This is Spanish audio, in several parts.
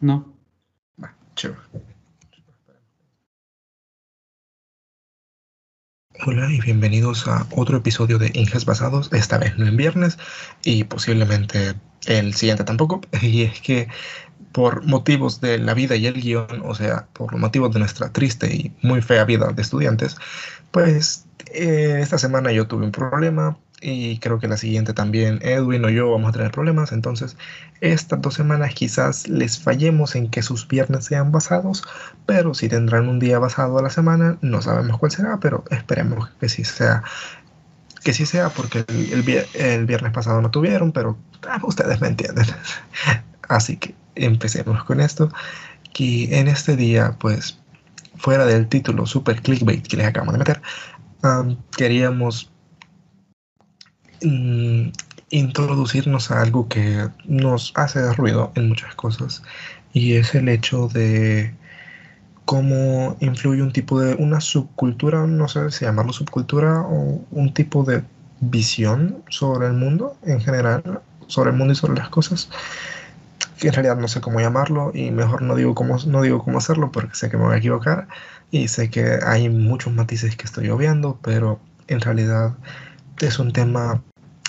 No. Va, chévere. Hola y bienvenidos a otro episodio de Inges Basados, esta vez no en viernes y posiblemente el siguiente tampoco. Y es que por motivos de la vida y el guion, o sea, por los motivos de nuestra triste y muy fea vida de estudiantes, pues eh, esta semana yo tuve un problema y creo que la siguiente también Edwin o yo vamos a tener problemas. Entonces, estas dos semanas quizás les fallemos en que sus viernes sean basados, pero si tendrán un día basado a la semana, no sabemos cuál será, pero esperemos que sí sea. Que sí sea, porque el, viernes pasado no tuvieron, pero ah, ustedes me entienden. Así que empecemos con esto. Que en este día, pues, fuera del título super clickbait que les acabamos de meter, queríamos Mm, introducirnos a algo que nos hace ruido en muchas cosas y es el hecho de cómo influye un tipo de una subcultura, no sé si llamarlo subcultura o un tipo de visión sobre el mundo en general, sobre el mundo y sobre las cosas, que en realidad no sé cómo llamarlo y mejor no digo cómo, no digo cómo hacerlo porque sé que me voy a equivocar y sé que hay muchos matices que estoy obviando, pero en realidad es un tema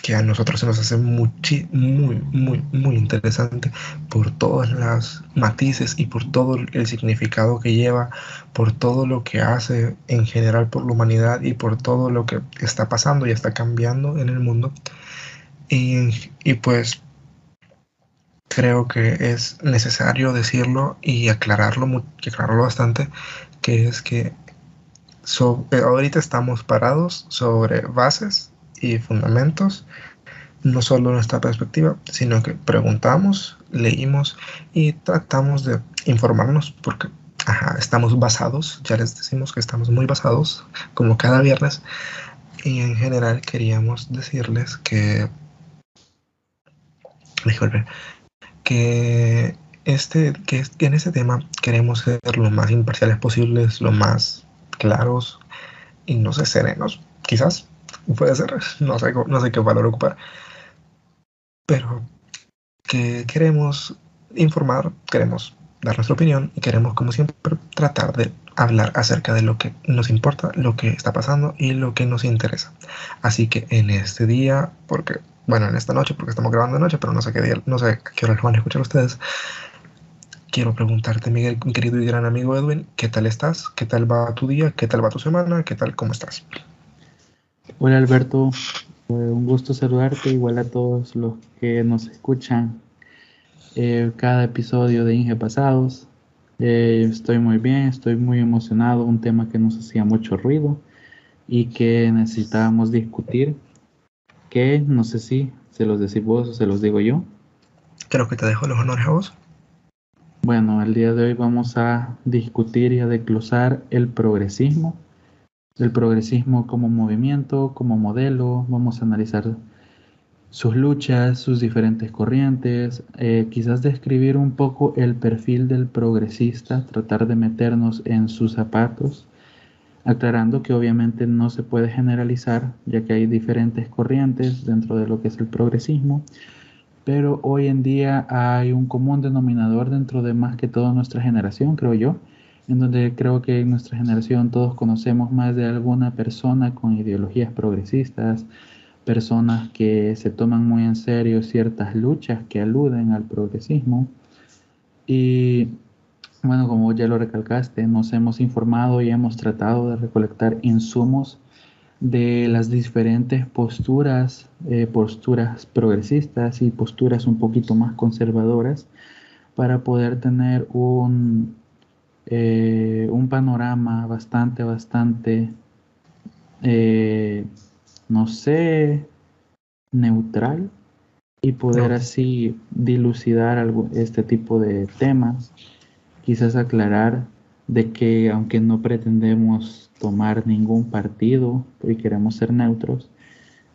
que a nosotros se nos hace muy, muy, muy, interesante por todas las matices y por todo el significado que lleva, por todo lo que hace en general por la humanidad y por todo lo que está pasando y está cambiando en el mundo. Y, y pues creo que es necesario decirlo y aclararlo, aclararlo bastante, que es que eh, ahorita estamos parados sobre bases fundamentos, no solo nuestra perspectiva, sino que preguntamos, leímos y tratamos de informarnos porque estamos basados, ya les decimos que estamos muy basados, como cada viernes, y en general queríamos decirles que, que, este, que en este tema queremos ser lo más imparciales posibles, lo más claros y no sé, serenos, quizás, puede ser, no sé, qué valor ocupar, pero que queremos informar, queremos dar nuestra opinión y queremos, como siempre, tratar de hablar acerca de lo que nos importa, lo que está pasando y lo que nos interesa. Así que en este día, porque, bueno, en esta noche, porque estamos grabando de noche, pero no sé qué día, no sé qué hora lo van a escuchar ustedes, quiero preguntarte, Miguel, mi querido y gran amigo Edwin, ¿qué tal estás? ¿Qué tal va tu día? ¿Qué tal va tu semana? ¿Qué tal? ¿Cómo estás? Hola Alberto, un gusto saludarte, igual a todos los que nos escuchan eh, cada episodio de Inge Pasados. Eh, estoy muy bien, estoy muy emocionado, un tema que nos hacía mucho ruido y que necesitábamos discutir, que no sé si se los decís vos o se los digo yo. Creo que te dejo los honores a vos. Bueno, el día de hoy vamos a discutir y a desglosar el progresismo el progresismo como movimiento, como modelo, vamos a analizar sus luchas, sus diferentes corrientes, eh, quizás describir un poco el perfil del progresista, tratar de meternos en sus zapatos, aclarando que obviamente no se puede generalizar, ya que hay diferentes corrientes dentro de lo que es el progresismo, pero hoy en día hay un común denominador dentro de más que toda nuestra generación, creo yo, en donde creo que en nuestra generación todos conocemos más de alguna persona con ideologías progresistas, personas que se toman muy en serio ciertas luchas que aluden al progresismo. Y bueno, como ya lo recalcaste, nos hemos informado y hemos tratado de recolectar insumos de las diferentes posturas, eh, posturas progresistas y posturas un poquito más conservadoras para poder tener un, eh, un panorama bastante, bastante, eh, no sé, neutral y poder así dilucidar algo, este tipo de temas, quizás aclarar de que aunque no pretendemos tomar ningún partido y queremos ser neutros,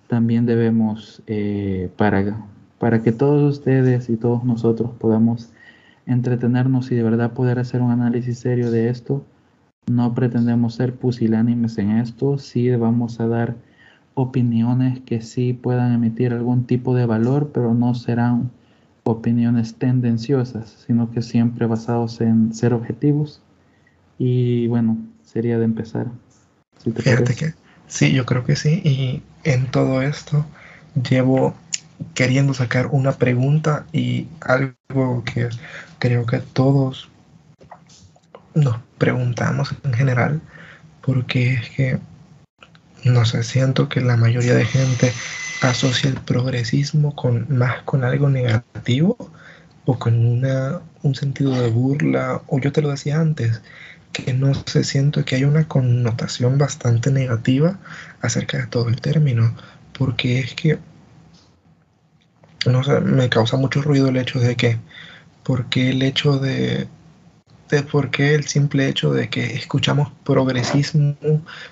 también debemos, eh, para, para que todos ustedes y todos nosotros podamos entretenernos y de verdad poder hacer un análisis serio de esto. No pretendemos ser pusilánimes en esto, sí vamos a dar opiniones que sí puedan emitir algún tipo de valor, pero no serán opiniones tendenciosas, sino que siempre basados en ser objetivos. Y bueno, sería de empezar. Fíjate que sí, yo creo que sí. Y en todo esto llevo queriendo sacar una pregunta y algo que creo que todos nos preguntamos en general, porque es que, no sé, siento que la mayoría de gente asocia el progresismo con más con algo negativo o con una, un sentido de burla, o yo te lo decía antes, que no sé, siento que hay una connotación bastante negativa acerca de todo el término, porque es que, no sé, me causa mucho ruido el hecho de que, porque el hecho de, de por qué el simple hecho de que escuchamos progresismo,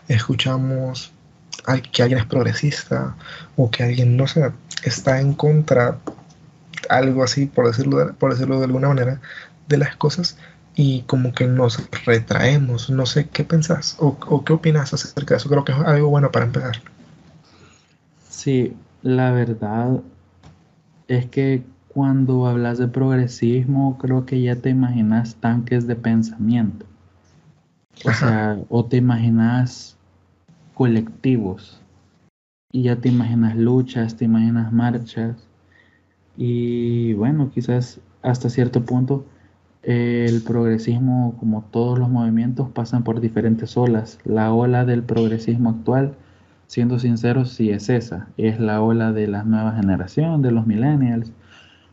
escuchamos que alguien es progresista o que alguien, no sé, está en contra, algo así, por decirlo, por decirlo de alguna manera, de las cosas y como que nos retraemos. No sé qué pensás o, o qué opinas acerca de eso. Creo que es algo bueno para empezar. Sí, la verdad es que cuando hablas de progresismo, creo que ya te imaginas tanques de pensamiento. O sea, o te imaginas colectivos. Y ya te imaginas luchas, te imaginas marchas. Y bueno, quizás hasta cierto punto el progresismo, como todos los movimientos, pasan por diferentes olas. La ola del progresismo actual, siendo sinceros, sí es esa. Es la ola de la nueva generación, de los millennials.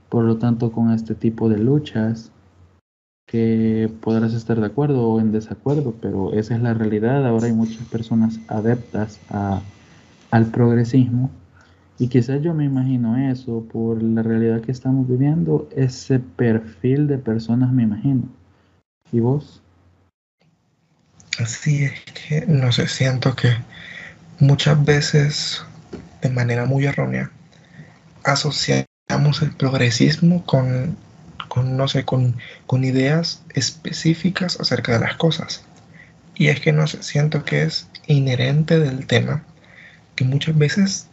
Por lo tanto, con este tipo de luchas, que podrás estar de acuerdo o en desacuerdo, pero esa es la realidad. Ahora hay muchas personas adeptas a, al progresismo y quizás yo me imagino eso por la realidad que estamos viviendo, ese perfil de personas me imagino. ¿Y vos? Así es que, no sé, siento que muchas veces, de manera muy errónea, asociamos el progresismo con con, no sé, con, con ideas específicas acerca de las cosas. Y es que no sé, siento que es inherente del tema que muchas veces,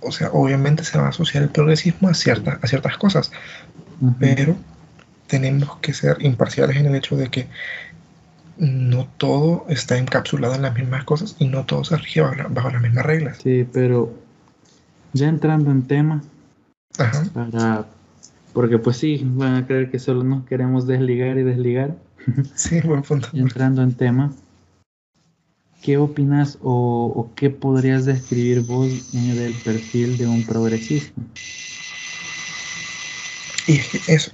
o sea, obviamente se va a asociar el progresismo a, cierta, a ciertas cosas, pero tenemos que ser imparciales en el hecho de que no todo está encapsulado en las mismas cosas y no todo se rige bajo, bajo las mismas reglas. Sí, pero ya entrando en tema, Ajá. para porque pues sí, van a creer que solo nos queremos desligar y desligar. Sí, buen punto. Entrando en tema, ¿qué opinas o, qué podrías describir vos del perfil de un progresista? Y eso,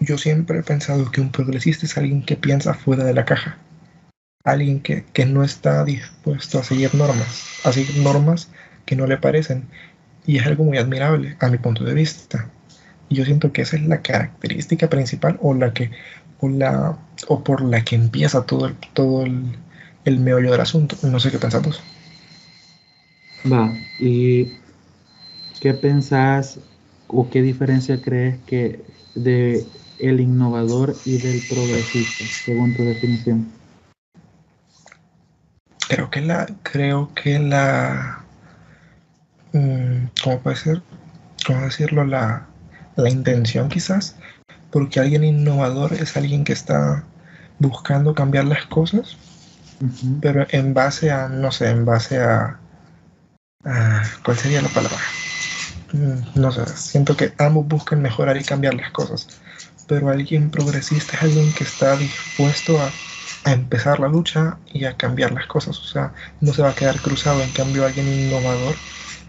yo siempre he pensado que un progresista es alguien que piensa fuera de la caja. Alguien que, que no está dispuesto a seguir normas, a seguir normas que no le parecen. Y es algo muy admirable a mi punto de vista y yo siento que esa es la característica principal o la que o la o por la que empieza todo todo el, el meollo del asunto. No sé qué pensamos. Va, ¿y qué pensás o qué diferencia crees que de el innovador y del progresista, según tu definición? Creo que la, creo que la, mm, ¿cómo puede ser? ¿Cómo decirlo? La, la intención quizás, porque alguien innovador es alguien que está buscando cambiar las cosas, pero en base a, no sé, en base a, ¿cuál sería la palabra? Mm, no sé, siento que ambos buscan mejorar y cambiar las cosas, pero alguien progresista es alguien que está dispuesto a, a empezar la lucha y a cambiar las cosas, o sea, no se va a quedar cruzado, en cambio alguien innovador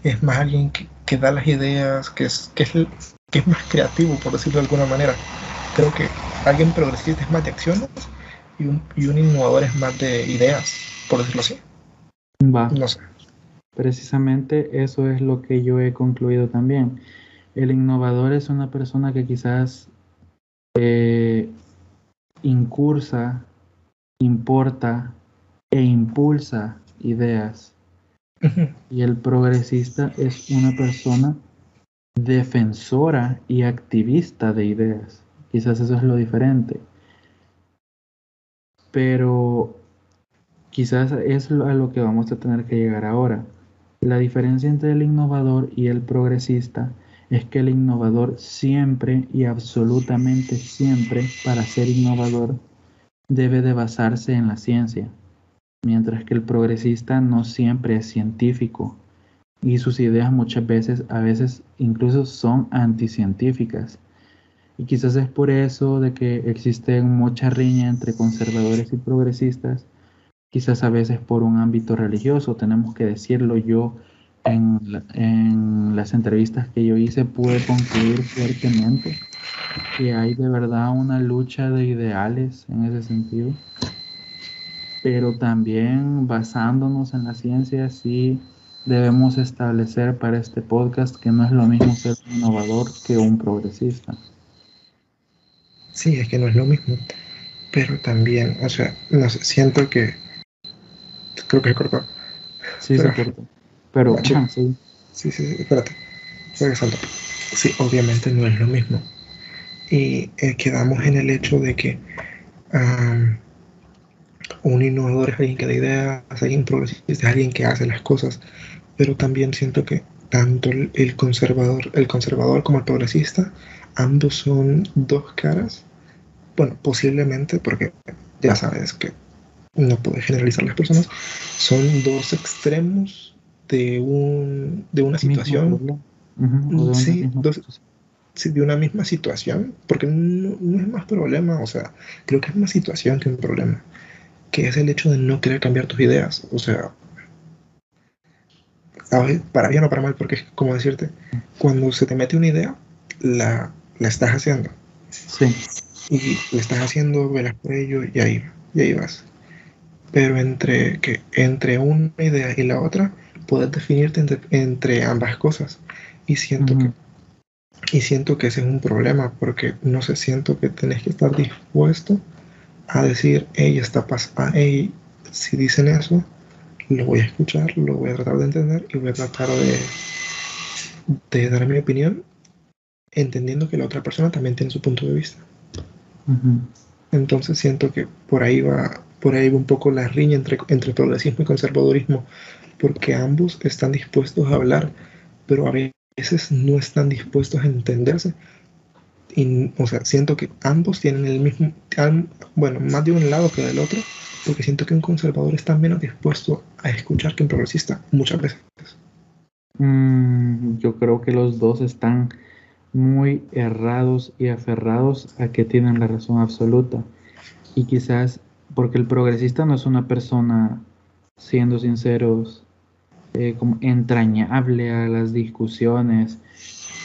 es más alguien que, que da las ideas, que es, que es que es más creativo, por decirlo de alguna manera. Creo que alguien progresista es más de acciones y un, y un innovador es más de ideas, por decirlo así. Va. No sé. Precisamente eso es lo que yo he concluido también. El innovador es una persona que quizás eh, incursa, importa e impulsa ideas. Y el progresista es una persona defensora y activista de ideas. Quizás eso es lo diferente. Pero quizás es a lo que vamos a tener que llegar ahora. La diferencia entre el innovador y el progresista es que el innovador siempre y absolutamente siempre, para ser innovador, debe de basarse en la ciencia, mientras que el progresista no siempre es científico y sus ideas muchas veces, a veces incluso son anticientíficas. Y quizás es por eso de que existe mucha riña entre conservadores y progresistas, quizás a veces por un ámbito religioso, tenemos que decirlo yo. En, en las entrevistas que yo hice pude concluir fuertemente que hay de verdad una lucha de ideales en ese sentido, pero también basándonos en la ciencia sí debemos establecer para este podcast que no es lo mismo ser un innovador que un progresista. Sí, es que no es lo mismo. Pero también, o sea, no sé, siento que. Creo que se cortó. Sí, se cortó. Pero, sí. sí. Sí, sí, espérate. Regresando. Sí, obviamente no es lo mismo. Y eh, quedamos en el hecho de que un innovador es alguien que da ideas, alguien progresista, es alguien que hace las cosas. Pero también siento que tanto el conservador, el conservador como el progresista ambos son dos caras. Bueno, posiblemente, porque ya sabes que no puedes generalizar las personas, son dos extremos de, un, de una situación. sí, de una misma situación, porque no, no, es más problema, o sea, creo que es más situación que un problema, que es el hecho de no querer cambiar tus ideas, o sea, para bien o para mal, porque es como decirte, cuando se te mete una idea, la, la estás haciendo. Sí. Y la estás haciendo, velas por ello y ahí, y ahí vas. Pero entre, que, entre una idea y la otra, puedes definirte entre, ambas cosas. Y siento que y siento que ese es un problema porque no sé, siento que tenés que estar dispuesto a decir, hey, está pasando, hey, si dicen eso, lo voy a escuchar, lo voy a tratar de entender y voy a tratar de, de dar mi opinión entendiendo que la otra persona también tiene su punto de vista. Entonces siento que por ahí va, por ahí va un poco la riña entre, entre progresismo y conservadurismo, porque ambos están dispuestos a hablar, pero a veces no están dispuestos a entenderse. Y, o sea, siento que ambos tienen el mismo, bueno, más de un lado que del otro, porque siento que un conservador está menos dispuesto a escuchar que un progresista muchas veces. Mm, yo creo que los dos están muy errados y aferrados a que tienen la razón absoluta. Y quizás porque el progresista no es una persona, siendo sinceros, eh, como entrañable a las discusiones.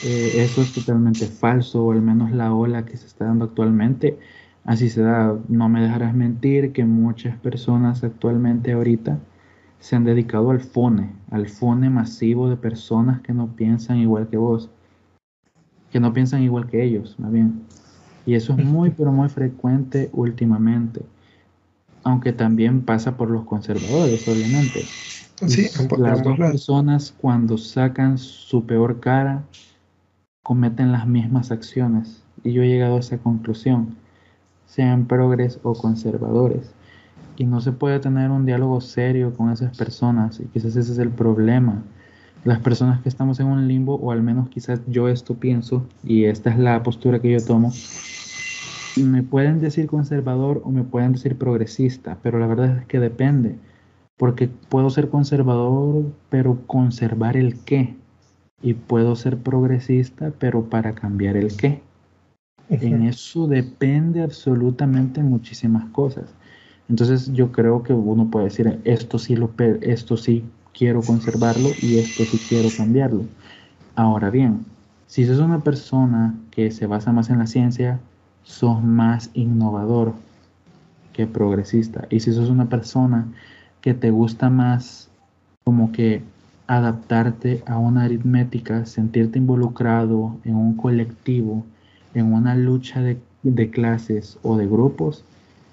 Eh, eso es totalmente falso, o al menos la ola que se está dando actualmente. Así se da. No me dejarás mentir que muchas personas actualmente ahorita se han dedicado al FONE, al FONE masivo de personas que no piensan igual que vos que no piensan igual que ellos, más bien. Y eso es muy, pero muy frecuente últimamente. Aunque también pasa por los conservadores, obviamente. Sí, las dos personas cuando sacan su peor cara cometen las mismas acciones. Y yo he llegado a esa conclusión, sean progres o conservadores. Y no se puede tener un diálogo serio con esas personas. Y quizás ese es el problema las personas que estamos en un limbo, o al menos quizás yo esto pienso, y esta es la postura que yo tomo, me pueden decir conservador o me pueden decir progresista, pero la verdad es que depende, porque puedo ser conservador, pero conservar el qué, y puedo ser progresista, pero para cambiar el qué. En eso depende absolutamente muchísimas cosas. Entonces yo creo que uno puede decir, esto sí, lo, esto sí quiero conservarlo y esto sí quiero cambiarlo. Ahora bien, si sos una persona que se basa más en la ciencia, sos más innovador que progresista. Y si sos una persona que te gusta más como que adaptarte a una aritmética, sentirte involucrado en un colectivo, en una lucha de, clases o de grupos,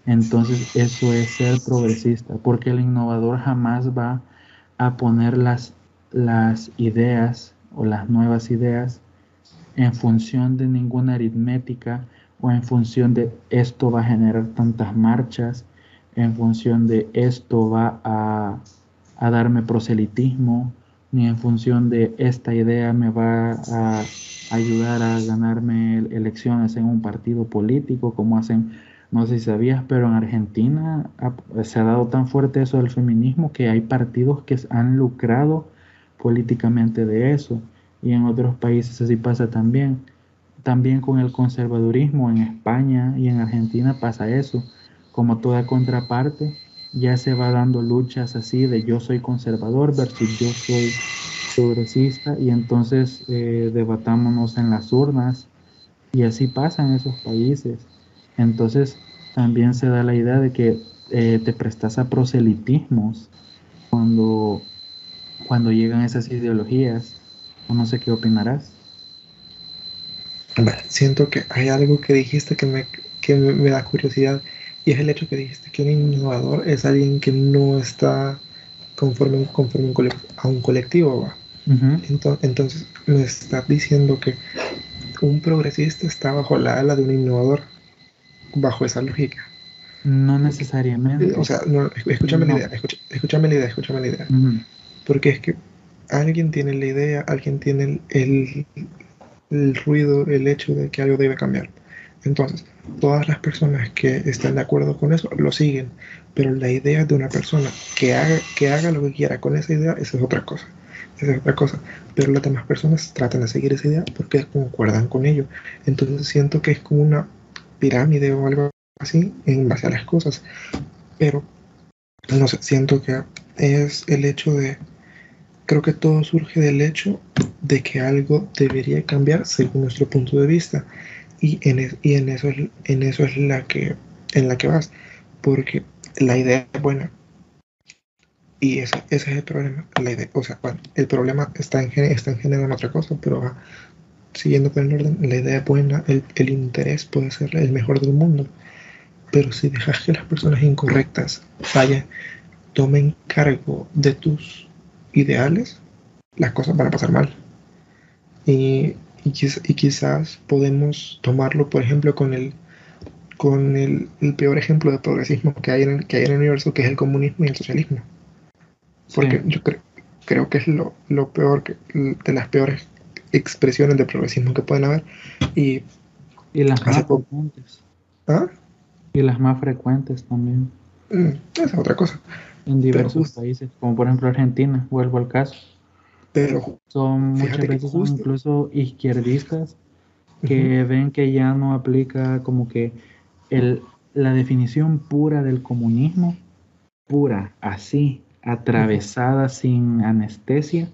entonces eso es ser progresista, porque el innovador jamás va a poner las, las ideas o las nuevas ideas en función de ninguna aritmética o en función de esto va a generar tantas marchas, en función de esto va a, darme proselitismo, ni en función de esta idea me va a ayudar a ganarme elecciones en un partido político, como hacen, no sé si sabías, pero en Argentina se ha dado tan fuerte eso del feminismo que hay partidos que han lucrado políticamente de eso. Y en otros países así pasa también. También con el conservadurismo en España y en Argentina pasa eso. Como toda contraparte, ya se va dando luchas así de yo soy conservador versus yo soy progresista y entonces eh, debatámonos en las urnas y así pasa en esos países. Entonces también se da la idea de que eh, te prestas a proselitismos cuando, cuando llegan esas ideologías. No sé qué opinarás. siento que hay algo que dijiste que me, que me da curiosidad y es el hecho que dijiste que un innovador es alguien que no está conforme, conforme a un colectivo. entonces, me estás diciendo que un progresista está bajo la ala de un innovador, bajo esa lógica. No necesariamente. O sea, escúchame la idea, escúchame la idea, escúchame la idea. Porque es que alguien tiene la idea, alguien tiene el, el ruido, el hecho de que algo debe cambiar. Entonces, todas las personas que están de acuerdo con eso lo siguen, pero la idea de una persona que haga, que haga lo que quiera con esa idea, esa es otra cosa. Esa es otra cosa. Pero las demás personas tratan de seguir esa idea porque concuerdan con ello. Entonces siento que es como una pirámide o algo así en base a las cosas. Pero, no sé, siento que es el hecho de... Creo que todo surge del hecho de que algo debería cambiar según nuestro punto de vista y en, en eso es, en eso es la que en la que vas porque la idea es buena. Y ese, ese es el problema la idea, o sea el problema está en, está en general en otra cosa pero siguiendo con el orden la idea es buena el, el interés puede ser el mejor del mundo pero si dejas que las personas incorrectas vayan tomen cargo de tus ideales las cosas van a pasar mal. Y y, quizás podemos tomarlo, por ejemplo, con el, con el, peor ejemplo de progresismo que hay, en el, que hay en el universo, que es el comunismo y el socialismo. Porque yo creo, creo que es lo, peor, que, de las peores expresiones de progresismo que pueden haber. Y, y las más frecuentes. ¿Ah? Y las más frecuentes también. Mm, esa es otra cosa. En diversos países, como por ejemplo Argentina, vuelvo al caso. Pero son muchas veces incluso izquierdistas que ven que ya no aplica como que el, la definición pura del comunismo, pura, así, atravesada sin anestesia,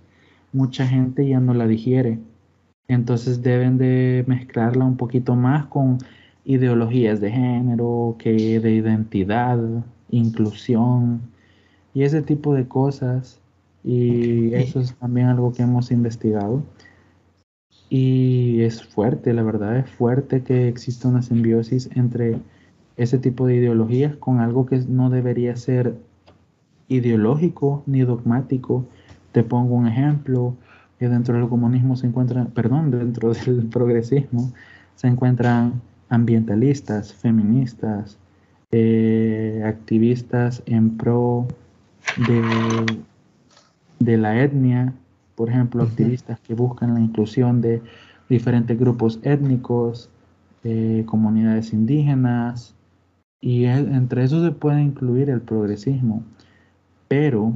mucha gente ya no la digiere. Entonces deben de mezclarla un poquito más con ideologías de género, que de identidad, inclusión y ese tipo de cosas y eso es también algo que hemos investigado. Y es fuerte, la verdad, es fuerte que exista una simbiosis entre ese tipo de ideologías con algo que no debería ser ideológico ni dogmático. Te pongo un ejemplo, que dentro del comunismo se encuentran, perdón, dentro del progresismo se encuentran ambientalistas, feministas, eh, activistas en pro de de la etnia, por ejemplo, activistas que buscan la inclusión de diferentes grupos étnicos, eh, comunidades indígenas, y entre eso se puede incluir el progresismo. Pero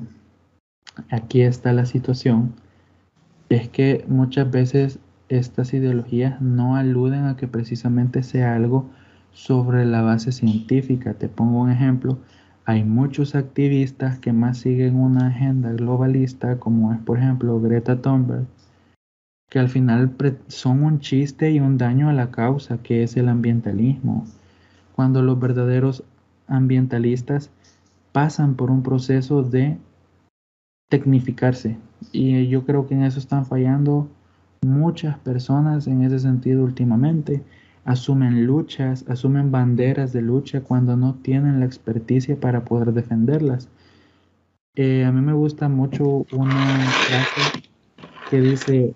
aquí está la situación, es que muchas veces estas ideologías no aluden a que precisamente sea algo sobre la base científica. Te pongo un ejemplo, hay muchos activistas que más siguen una agenda globalista, como es por ejemplo Greta Thunberg, que al final son un chiste y un daño a la causa que es el ambientalismo, cuando los verdaderos ambientalistas pasan por un proceso de tecnificarse. Y yo creo que en eso están fallando muchas personas en ese sentido últimamente asumen luchas, asumen banderas de lucha cuando no tienen la experticia para poder defenderlas. Eh, a mí me gusta mucho una frase que dice,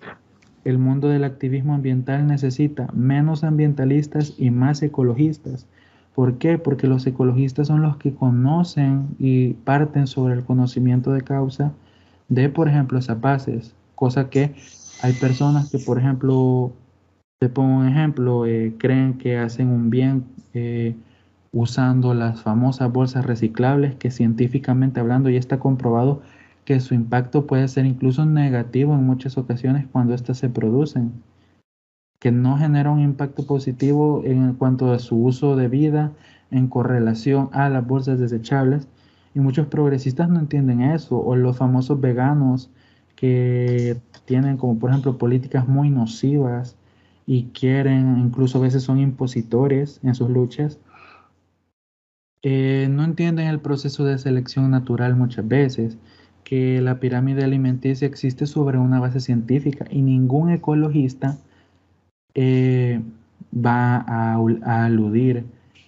el mundo del activismo ambiental necesita menos ambientalistas y más ecologistas. ¿Por qué? Porque los ecologistas son los que conocen y parten sobre el conocimiento de causa de, por ejemplo, bases, cosa que hay personas que, por ejemplo, Te pongo un ejemplo, eh, creen que hacen un bien eh, usando las famosas bolsas reciclables que científicamente hablando ya está comprobado que su impacto puede ser incluso negativo en muchas ocasiones cuando éstas se producen, que no genera un impacto positivo en cuanto a su uso de vida en correlación a las bolsas desechables. Y muchos progresistas no entienden eso, o los famosos veganos que tienen como por ejemplo políticas muy nocivas y quieren, incluso a veces son impositores en sus luchas, eh, no entienden el proceso de selección natural muchas veces que la pirámide alimenticia existe sobre una base científica y ningún ecologista eh, va a, aludir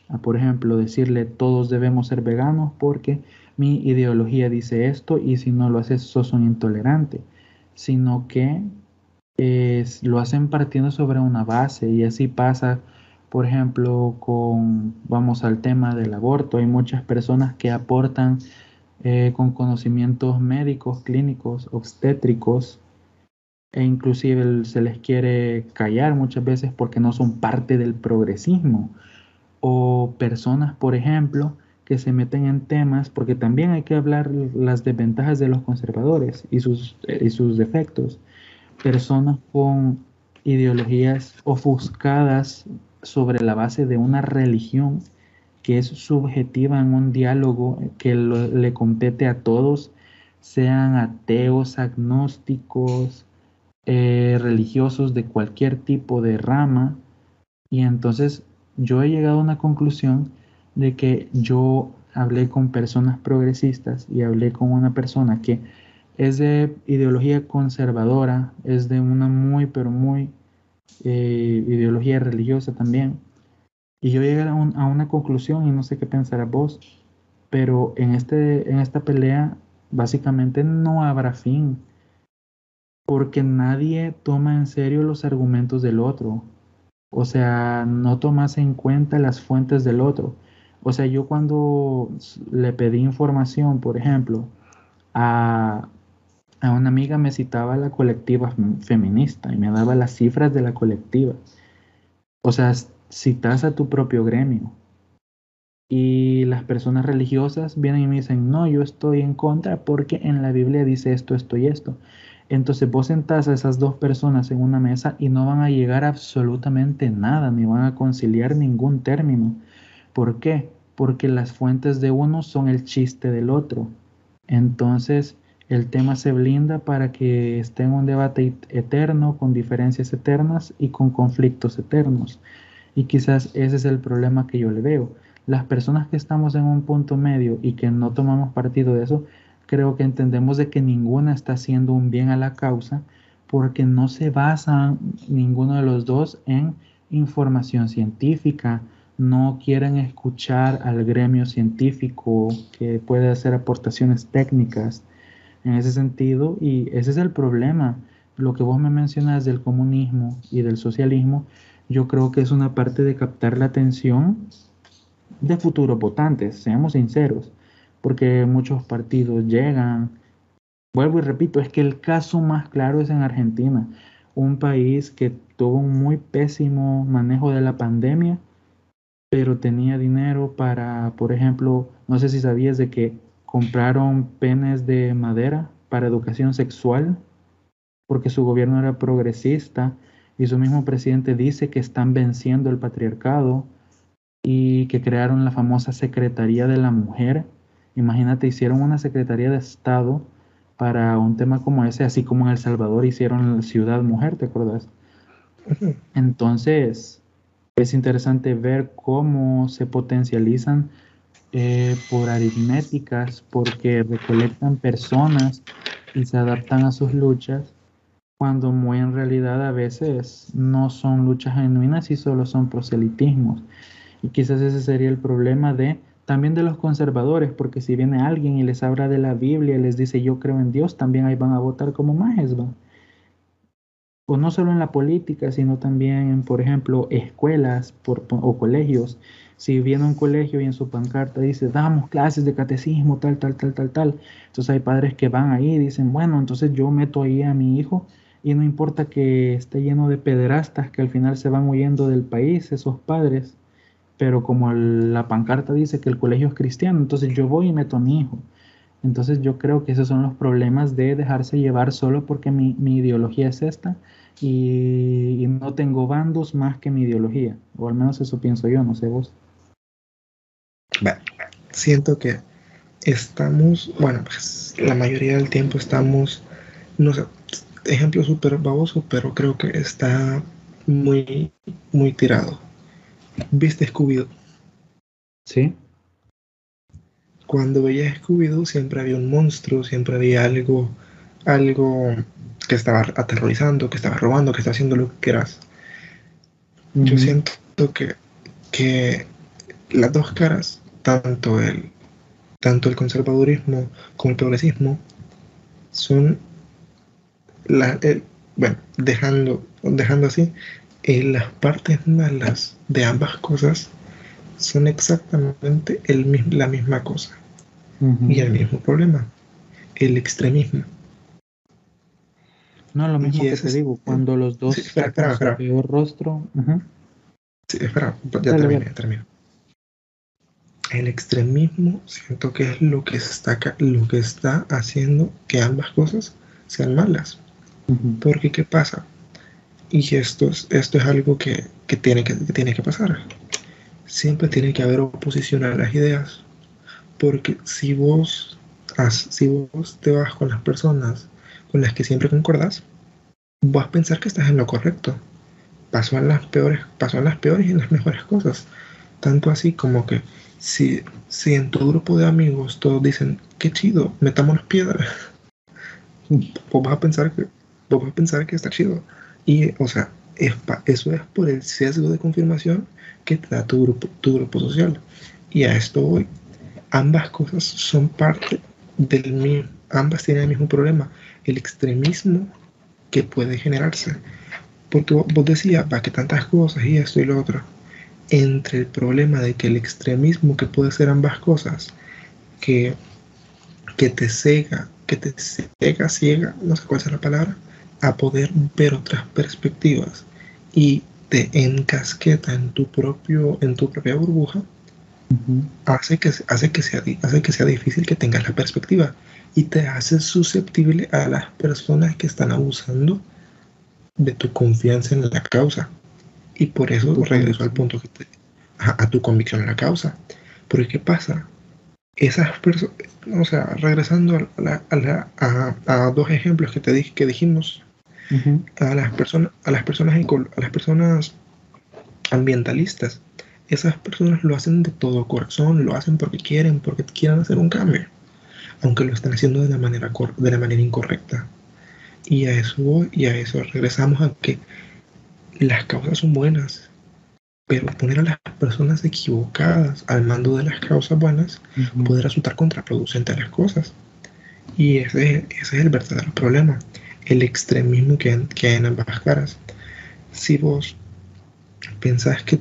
a, por ejemplo, decirle todos debemos ser veganos porque mi ideología dice esto y si no lo haces sos un intolerante, sino que lo hacen partiendo sobre una base y así pasa, por ejemplo, con, vamos al tema del aborto, hay muchas personas que aportan eh, con conocimientos médicos, clínicos, obstétricos, e inclusive se les quiere callar muchas veces porque no son parte del progresismo. O personas, por ejemplo, que se meten en temas, porque también hay que hablar las desventajas de los conservadores y sus, eh, y sus defectos. Personas con ideologías ofuscadas sobre la base de una religión que es subjetiva en un diálogo que le compete a todos, sean ateos, agnósticos, eh, religiosos de cualquier tipo de rama. Y entonces yo he llegado a una conclusión de que yo hablé con personas progresistas y hablé con una persona que es de ideología conservadora, es de una muy, pero muy eh, ideología religiosa también y yo llegué a, una conclusión y no sé qué pensarás vos, pero en, este, en esta pelea básicamente no habrá fin, porque nadie toma en serio los argumentos del otro. O sea, no tomas en cuenta las fuentes del otro. O sea, yo cuando le pedí información, por ejemplo, a, a una amiga me citaba la colectiva feminista y me daba las cifras de la colectiva. O sea, citas a tu propio gremio. Y las personas religiosas vienen y me dicen, no, yo estoy en contra porque en la Biblia dice esto, esto y esto. Entonces vos sentás a esas dos personas en una mesa y no van a llegar absolutamente nada, ni van a conciliar ningún término. ¿Por qué? Porque las fuentes de uno son el chiste del otro. Entonces el tema se blinda para que esté en un debate eterno, con diferencias eternas y con conflictos eternos. Y quizás ese es el problema que yo le veo. Las personas que estamos en un punto medio y que no tomamos partido de eso, creo que entendemos de que ninguna está haciendo un bien a la causa porque no se basan ninguno de los dos en información científica, no quieren escuchar al gremio científico que puede hacer aportaciones técnicas en ese sentido y ese es el problema. Lo que vos me mencionas del comunismo y del socialismo yo creo que es una parte de captar la atención de futuros votantes, seamos sinceros, porque muchos partidos llegan, vuelvo y repito, es que el caso más claro es en Argentina, un país que tuvo un muy pésimo manejo de la pandemia, pero tenía dinero para, por ejemplo, no sé si sabías de que compraron penes de madera para educación sexual, porque su gobierno era progresista, y su mismo presidente dice que están venciendo el patriarcado y que crearon la famosa Secretaría de la Mujer. Imagínate, hicieron una Secretaría de Estado para un tema como ese, así como en El Salvador hicieron la Ciudad Mujer, ¿te acuerdas? Entonces, es interesante ver cómo se potencializan eh, por aritméticas, porque recolectan personas y se adaptan a sus luchas cuando muy en realidad a veces no son luchas genuinas y solo son proselitismos. Y quizás ese sería el problema de también de los conservadores, porque si viene alguien y les habla de la Biblia y les dice yo creo en Dios, también ahí van a votar como majes, O no solo en la política, sino también por ejemplo, escuelas o colegios. Si viene un colegio y en su pancarta dice, damos clases de catecismo, tal, tal, tal, tal, tal. Entonces hay padres que van ahí y dicen, bueno, entonces yo meto ahí a mi hijo y no importa que esté lleno de pederastas que al final se van huyendo del país, esos padres, pero como la pancarta dice que el colegio es cristiano, entonces yo voy y meto a mi hijo. Entonces yo creo que esos son los problemas de dejarse llevar solo porque mi, ideología es esta y, no tengo bandos más que mi ideología, o al menos eso pienso yo, no sé vos. Siento que estamos, bueno, pues la mayoría del tiempo estamos, no sé, ejemplo súper baboso, pero creo que está muy, muy tirado. ¿Viste scooby Sí. Cuando veía scooby siempre había un monstruo, siempre había algo, algo que estaba aterrorizando, que estaba robando, que estaba haciendo lo que quieras. Yo siento que, que las dos caras, tanto el, tanto el conservadurismo como el progresismo, son bueno, dejando, dejando así, eh, las partes malas de ambas cosas son exactamente el, la misma cosa y el mismo problema, el extremismo. No, lo mismo que te digo, cuando los dos sí, espera, espera, espera. peor rostro. Sí, espera, ya terminé, termino. El extremismo siento que es lo que está lo que está haciendo que ambas cosas sean malas. Porque ¿qué pasa? Y esto es, esto es algo que, tiene que, tiene que pasar. Siempre tiene que haber oposición a las ideas. Porque si vos, si vos te vas con las personas con las que siempre concordas, vas a pensar que estás en lo correcto. Pasó en las peores, pasó en las peores y en las mejores cosas. Tanto así como que si, si en tu grupo de amigos todos dicen, qué chido, metamos piedras, vos vas a pensar que vos vas a pensar que está chido. Y, o sea, eso es por el sesgo de confirmación que te da tu grupo, tu grupo social. Y a esto voy. Ambas cosas son parte del mismo, ambas tienen el mismo problema, el extremismo que puede generarse. Porque vos, decías, va, que tantas cosas y esto y lo otro. Entre el problema de que el extremismo que puede ser ambas cosas, que, que te cega, que te cega, ciega, no sé cuál es la palabra, a poder ver otras perspectivas y te encasqueta en tu propio en tu propia burbuja hace que hace que sea hace que sea difícil que tengas la perspectiva y te hace susceptible a las personas que están abusando de tu confianza en la causa y por eso regreso al punto que te, a, tu convicción en la causa porque qué pasa esas personas o sea regresando a, a, dos ejemplos que te dije que dijimos a las personas, a las personas, a las personas ambientalistas. Esas personas lo hacen de todo corazón, lo hacen porque quieren, porque quieren hacer un cambio, aunque lo están haciendo de la manera, de la manera incorrecta. Y a eso y a eso regresamos a que las causas son buenas, pero poner a las personas equivocadas al mando de las causas buenas puede resultar contraproducente a las cosas. Y ese, ese es el verdadero problema el extremismo que, hay en ambas caras. Si vos pensás que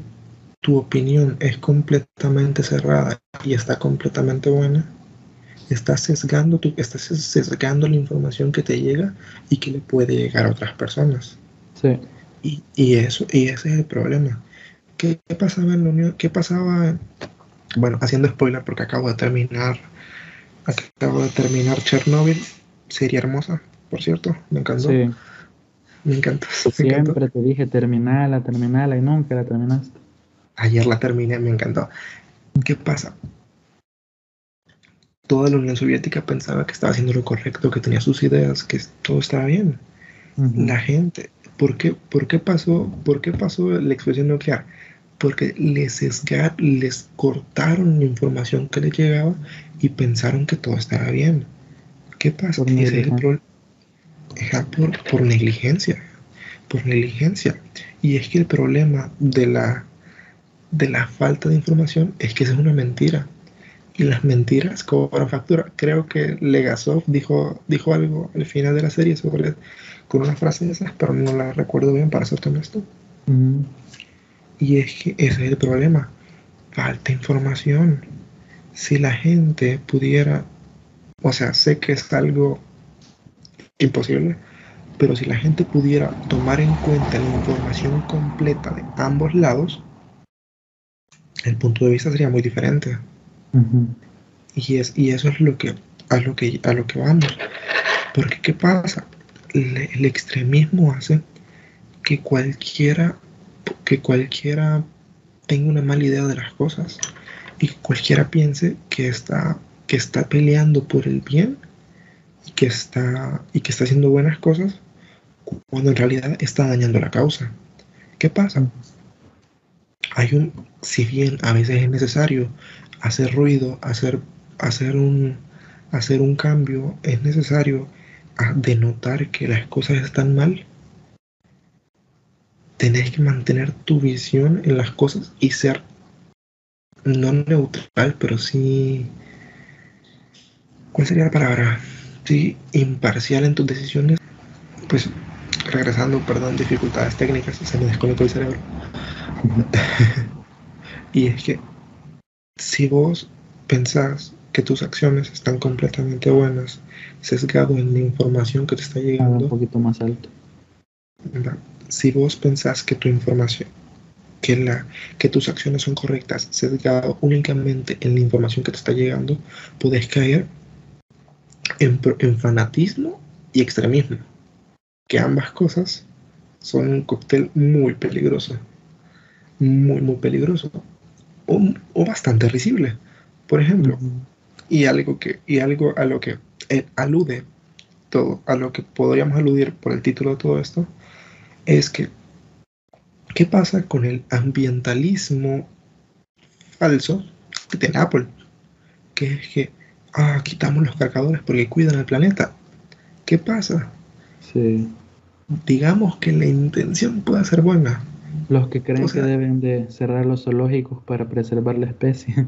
tu opinión es completamente cerrada y está completamente buena, estás sesgando, tu, estás sesgando la información que te llega y que le puede llegar a otras personas. Sí. Y, eso, y ese es el problema. ¿Qué, pasaba en la Unión? ¿Qué pasaba? Bueno, haciendo spoiler porque acabo de terminar, acabo de terminar Chernobyl, serie hermosa, por cierto, me encantó. Sí. Me encantó. Siempre te dije terminala, terminala y nunca la terminaste. Ayer la terminé, me encantó. ¿Qué pasa? Toda la Unión Soviética pensaba que estaba haciendo lo correcto, que tenía sus ideas, que todo estaba bien. La gente, ¿por qué, por qué pasó, por qué pasó la explosión nuclear? Porque les les cortaron la información que les llegaba y pensaron que todo estaba bien. ¿Qué pasa? Ese es el problema por, por negligencia, por negligencia. Y es que el problema de la, de la falta de información es que es una mentira. Y las mentiras cobran factura. Creo que Legasov dijo, dijo algo al final de la serie sobre con una frase de esas, pero no la recuerdo bien para ser honesto. Mm. Y es que ese es el problema. Falta información. Si la gente pudiera, o sea, sé que es algo imposible, Pero si la gente pudiera tomar en cuenta la información completa de ambos lados, el punto de vista sería muy diferente. y, es, y eso es lo que, a, lo que, a lo que vamos. Porque ¿qué pasa? El extremismo hace que cualquiera, que cualquiera tenga una mala idea de las cosas y cualquiera piense que está, que está peleando por el bien y que está, y que está haciendo buenas cosas cuando en realidad está dañando la causa. ¿Qué pasa? Hay un, si bien a veces es necesario hacer ruido, hacer, hacer, un, hacer un cambio, es necesario denotar que las cosas están mal, tenés que mantener tu visión en las cosas y ser no neutral, pero sí. ¿Cuál sería la palabra? Sí, imparcial en tus decisiones. Pues regresando, perdón, dificultades técnicas, se me desconectó el cerebro. y es que si vos pensás que tus acciones están completamente buenas, sesgado en la información que te está llegando. Un poquito más alto. Si vos pensás que tu información, que, la, que tus acciones son correctas, sesgado únicamente en la información que te está llegando, puedes caer en, en fanatismo y extremismo. Que ambas cosas son un cóctel muy peligroso. Muy, muy peligroso. O, o bastante risible. Por ejemplo, y algo, que, y algo a lo que eh, alude todo, a lo que podríamos aludir por el título de todo esto, es que, ¿qué pasa con el ambientalismo falso que tiene Apple? Que es que, ah, quitamos los cargadores porque cuidan el planeta. ¿Qué pasa? Sí. Digamos que la intención puede ser buena. Los que creen que deben de cerrar los zoológicos para preservar la especie.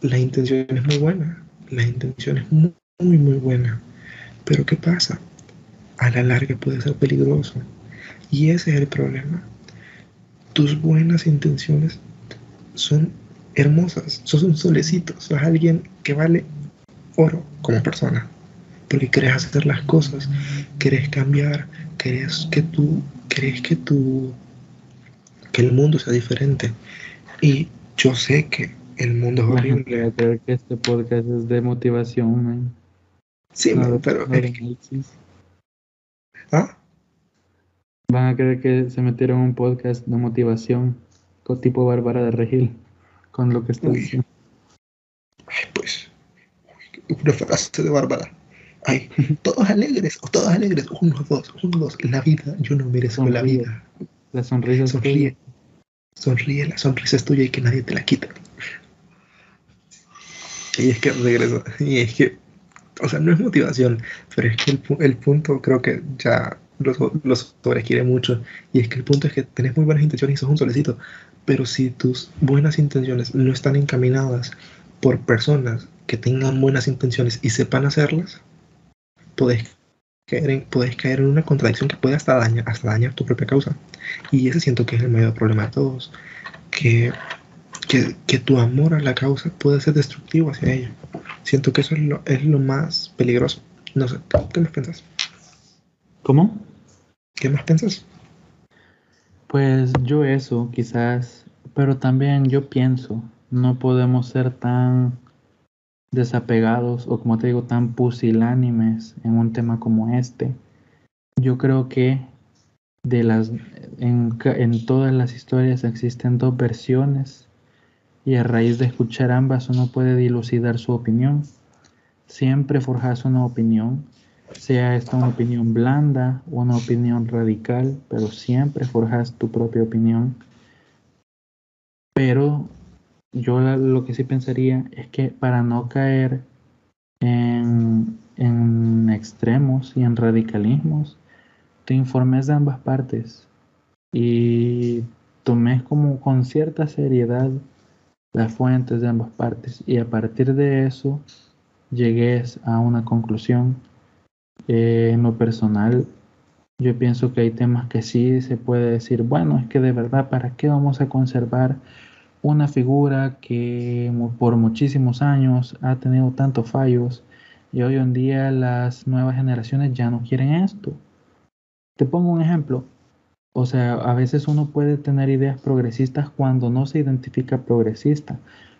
La intención es muy buena, la intención es muy, muy, buena. Pero ¿qué pasa? A la larga puede ser peligroso. Y ese es el problema. Tus buenas intenciones son hermosas. Sos un solecito. Sos alguien que vale oro como persona. Porque querés hacer las cosas. Querés cambiar. Querés que tú. Querés que tú. Que el mundo sea diferente. Y yo sé que el mundo es horrible. Creo que este podcast es de motivación, man. Sí, pero. ¿Ah? Van a creer que se metieron un podcast de motivación, con tipo Bárbara de Regil, con lo que está diciendo. Ay, pues. una frase de Bárbara. Ay, todos alegres, o todos alegres. Uno, dos, uno, dos. La vida, yo no merezco la vida. La sonrisa sonríe. Sonríe, la sonrisa es tuya y que nadie te la quita. Y es que regreso. Y es que, o sea, no es motivación, pero es que el, punto creo que ya los, los sobrequiere mucho. Y es que el punto es que tenés muy buenas intenciones y sos un solecito. Pero si tus buenas intenciones no están encaminadas por personas que tengan buenas intenciones y sepan hacerlas, podés caer en, podés caer en una contradicción que puede hasta dañar, hasta dañar tu propia causa. Y ese siento que es el mayor problema de todos. Que que, tu amor a la causa puede ser destructivo hacia ella. Siento que eso es lo, es lo más peligroso. No sé, ¿qué más piensas? ¿Cómo? ¿Qué más piensas? Pues yo eso, quizás, pero también yo pienso, no podemos ser tan desapegados o como te digo, tan pusilánimes en un tema como este. Yo creo que de las en, en todas las historias existen dos versiones y a raíz de escuchar ambas uno puede dilucidar su opinión. Siempre forjas una opinión, sea esta una opinión blanda o una opinión radical, pero siempre forjas tu propia opinión. Pero yo lo que sí pensaría es que para no caer en, en extremos y en radicalismos, te informes de ambas partes y tomes como con cierta seriedad las fuentes de ambas partes y a partir de eso llegues a una conclusión. Eh, en lo personal, yo pienso que hay temas que sí se puede decir, bueno, es que de verdad, ¿para qué vamos a conservar una figura que por muchísimos años ha tenido tantos fallos y hoy en día las nuevas generaciones ya no quieren esto? Te pongo un ejemplo. O sea, a veces uno puede tener ideas progresistas cuando no se identifica progresista.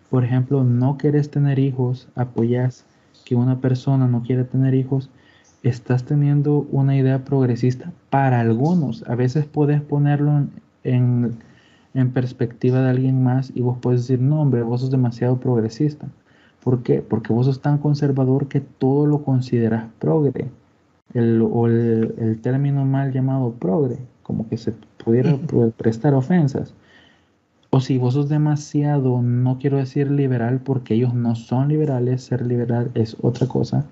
Por ejemplo, no quieres tener hijos, apoyas que una persona no quiere tener hijos, estás teniendo una idea progresista para algunos. A veces puedes ponerlo en, en, perspectiva de alguien más y vos puedes decir, no, hombre, vos sos demasiado progresista. ¿Por qué? Porque vos sos tan conservador que todo lo consideras progre. El, o el término mal llamado progre como que se pudiera prestar ofensas. O si vos sos demasiado, no quiero decir liberal porque ellos no son liberales, ser liberal es otra cosa,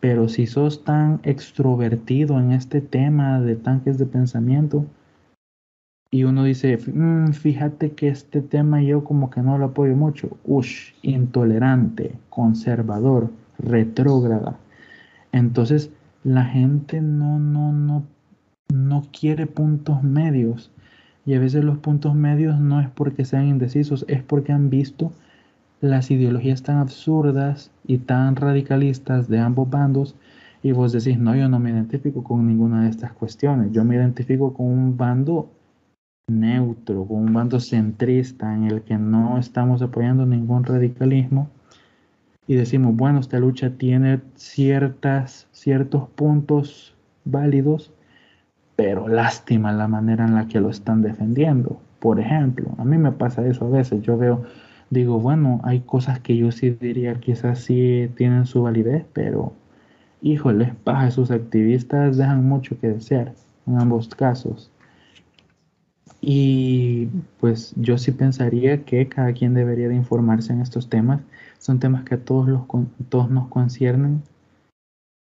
pero si sos tan extrovertido en este tema de tanques de pensamiento y uno dice, mm, fíjate que este tema yo como que no lo apoyo mucho, ush, intolerante, conservador, retrógrada. Entonces la gente no, no, no no quiere puntos medios. Y a veces los puntos medios no es porque sean indecisos, es porque han visto las ideologías tan absurdas y tan radicalistas de ambos bandos. Y vos decís, no, yo no me identifico con ninguna de estas cuestiones, yo me identifico con un bando neutro, con un bando centrista en el que no estamos apoyando ningún radicalismo y decimos, bueno, esta lucha tiene ciertas, ciertos puntos válidos, pero lástima la manera en la que lo están defendiendo. Por ejemplo, a mí me pasa eso a veces, yo veo, digo, bueno, hay cosas que yo sí diría quizás sí tienen su validez, pero híjole, paja, sus activistas dejan mucho que desear en ambos casos. Y pues yo sí pensaría que cada quien debería de informarse en estos temas. Son temas que a todos, los, todos nos conciernen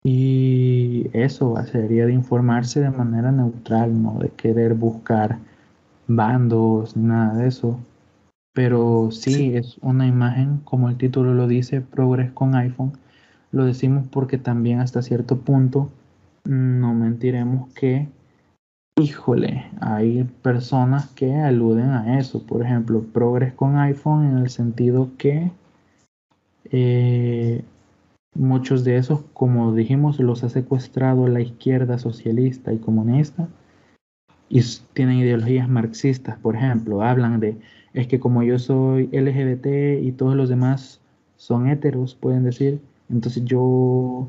y eso sería de informarse de manera neutral, no de querer buscar bandos ni nada de eso. Pero sí, es una imagen, como el título lo dice, Progress con iPhone. Lo decimos porque también hasta cierto punto no mentiremos que, híjole, hay personas que aluden a eso. Por ejemplo, Progress con iPhone en el sentido que eh, Muchos de esos, como dijimos, los ha secuestrado la izquierda socialista y comunista y tienen ideologías marxistas, por ejemplo, hablan de, es que como yo soy LGBT y todos los demás son heteros, pueden decir, entonces yo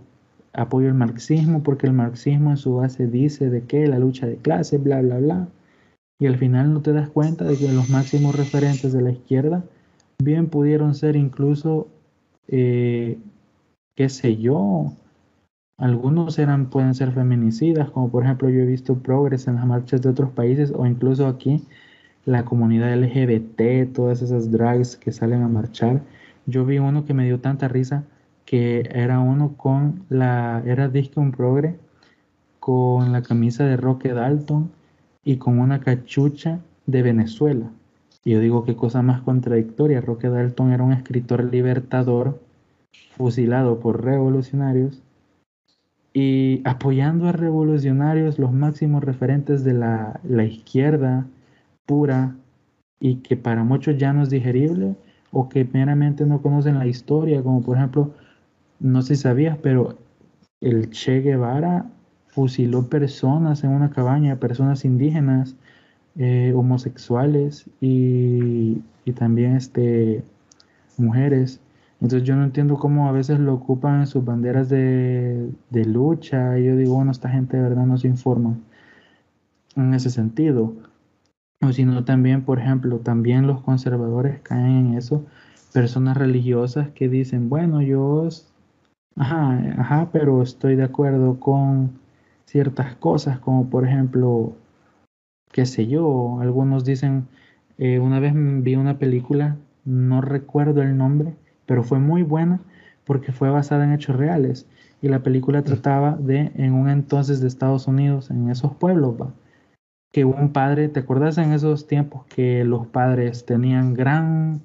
apoyo el marxismo porque el marxismo en su base dice de que la lucha de clase, bla, bla, bla. Y al final no te das cuenta de que los máximos referentes de la izquierda bien pudieron ser incluso eh, qué sé yo. Algunos eran, pueden ser feminicidas, como por ejemplo yo he visto progres en las marchas de otros países o incluso aquí la comunidad LGBT, todas esas drags que salen a marchar. Yo vi uno que me dio tanta risa que era uno con la, era disque un progre con la camisa de Roque Dalton y con una cachucha de Venezuela. Y yo digo qué cosa más contradictoria. Roque Dalton era un escritor libertador fusilado por revolucionarios y apoyando a revolucionarios, los máximos referentes de la, izquierda pura y que para muchos ya no es digerible o que meramente no conocen la historia, como por ejemplo, no sé si sabías, pero el Che Guevara fusiló personas en una cabaña, personas indígenas, eh, homosexuales y, y, también este, mujeres. Entonces yo no entiendo cómo a veces lo ocupan en sus banderas de, lucha. Y yo digo, bueno, esta gente de verdad no se informa en ese sentido. O sino también, por ejemplo, también los conservadores caen en eso. Personas religiosas que dicen, bueno, yo, ajá, ajá, pero estoy de acuerdo con ciertas cosas, como por ejemplo, qué sé yo, algunos dicen, eh, una vez vi una película, no recuerdo el nombre, pero fue muy buena porque fue basada en hechos reales y la película trataba de en un entonces de Estados Unidos, en esos pueblos, ¿va? que un padre, ¿te acuerdas en esos tiempos que los padres tenían gran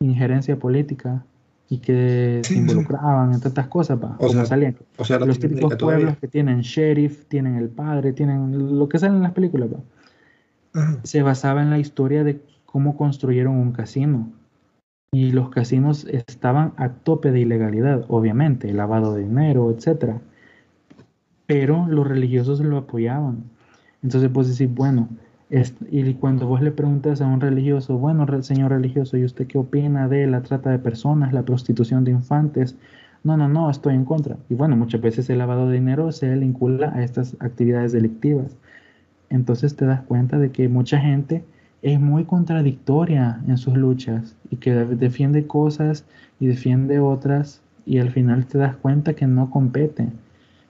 injerencia política y que se involucraban en tantas cosas, ¿va? como salían. O sea, los típicos pueblos que tienen sheriff, tienen el padre, tienen lo que sale en las películas, ¿va? se basaba en la historia de cómo construyeron un casino y los casinos estaban a tope de ilegalidad, obviamente, lavado de dinero, etc. pero los religiosos lo apoyaban. Entonces vos decís, bueno, y cuando vos le preguntas a un religioso, bueno, señor religioso, ¿y usted qué opina de la trata de personas, la prostitución de infantes? No, no, no, estoy en contra. Y bueno, muchas veces el lavado de dinero se vincula a estas actividades delictivas. Entonces te das cuenta de que mucha gente es muy contradictoria en sus luchas y que defiende cosas y defiende otras y al final te das cuenta que no compete.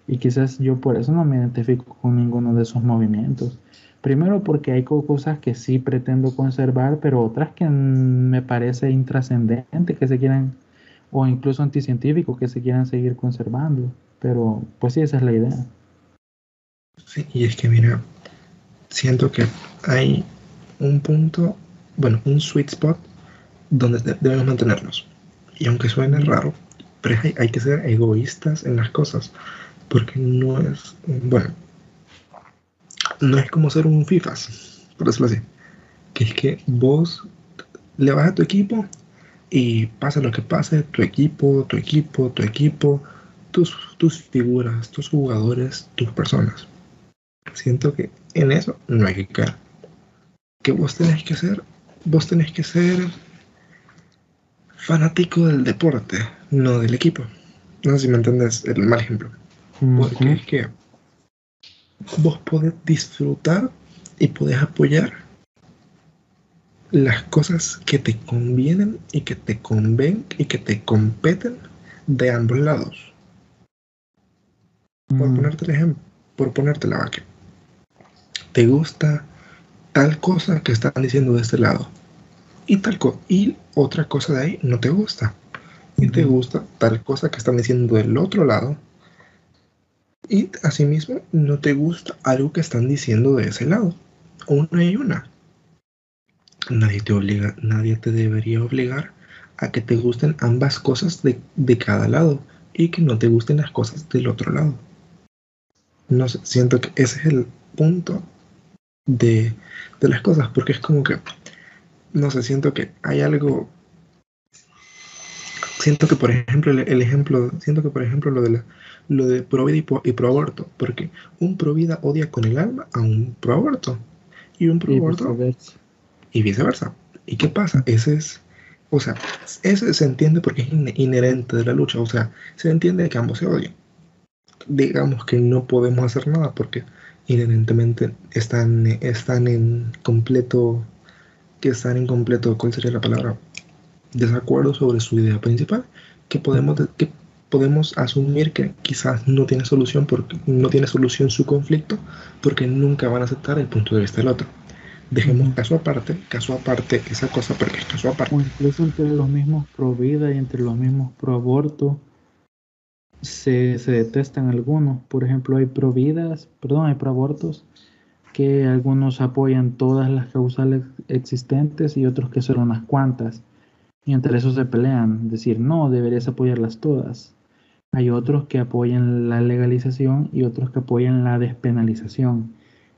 Y quizás yo por eso no me identifico con ninguno de esos movimientos. Primero porque hay cosas que sí pretendo conservar, pero otras que me parece intrascendente que se quieran, o incluso anticientíficos que se quieran seguir conservando. Pero pues sí, esa es la idea. Sí, y es que mira, siento que hay un punto, bueno, un sweet spot donde debemos mantenernos. Y aunque suene raro, pero hay, que ser egoístas en las cosas, porque no es, bueno, no es como ser un FIFAs, por decirlo así, que es que vos le vas a tu equipo y pasa lo que pase, tu equipo, tu equipo, tu equipo, tus, tus figuras, tus jugadores, tus personas. Siento que en eso no hay que caer. Que vos tenés que ser, vos tenés que ser fanático del deporte, no del equipo. No sé si me entendés el mal ejemplo. Porque es que vos podés disfrutar y podés apoyar las cosas que te convienen y que te conven y que te competen de ambos lados. Por ponerte el ejemplo, por ponerte la vaca. Te gusta tal cosa que están diciendo de este lado y tal y otra cosa de ahí no te gusta. Y te gusta tal cosa que están diciendo del otro lado. Y asimismo no te gusta algo que están diciendo de ese lado. Una y una. Nadie te obliga, nadie te debería obligar a que te gusten ambas cosas de, de cada lado y que no te gusten las cosas del otro lado. No sé, siento que ese es el punto de, de las cosas, porque es como que no sé, siento que hay algo. Siento que, por ejemplo, el, ejemplo, siento que, por ejemplo, lo de la, lo de pro vida y pro, aborto, porque un pro vida odia con el alma a un pro aborto y un pro aborto y viceversa. ¿Y qué pasa? Ese es, o sea, ese se entiende porque es inherente de la lucha, o sea, se entiende que ambos se odian. Digamos que no podemos hacer nada porque inherentemente están, están en completo que están en completo, ¿cuál sería la palabra? Desacuerdo sobre su idea principal, que podemos, que podemos asumir que quizás no tiene solución porque no tiene solución su conflicto porque nunca van a aceptar el punto de vista del otro. Dejemos caso aparte, caso aparte esa cosa porque es caso aparte. O incluso entre los mismos pro vida y entre los mismos pro aborto se, se detestan algunos. Por ejemplo, hay pro vidas, perdón, hay pro abortos que algunos apoyan todas las causales existentes y otros que solo unas cuantas. Y entre esos se pelean, decir, no, deberías apoyarlas todas. Hay otros que apoyan la legalización y otros que apoyan la despenalización.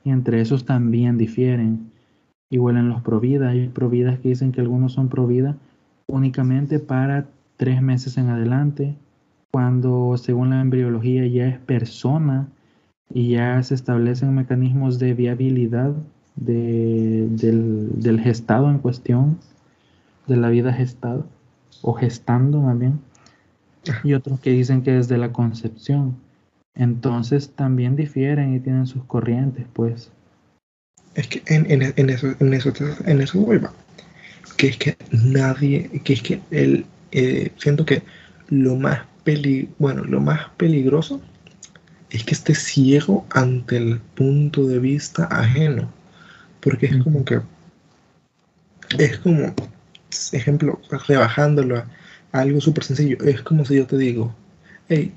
Y entre esos también difieren. Igual en los provida, hay providas que dicen que algunos son provida únicamente para tres meses en adelante, cuando según la embriología ya es persona y ya se establecen mecanismos de viabilidad del, gestado en cuestión, de la vida gestada, o gestando más bien, y otros que dicen que desde la concepción. Entonces también difieren y tienen sus corrientes, pues. Es que en, eso, en eso, en eso vuelva. Que es que nadie, que es que el, eh, siento que lo más peli, bueno, lo más peligroso es que esté ciego ante el punto de vista ajeno. Porque es como que, es como, ejemplo, rebajándolo a, algo súper sencillo, es como si yo te digo, hey,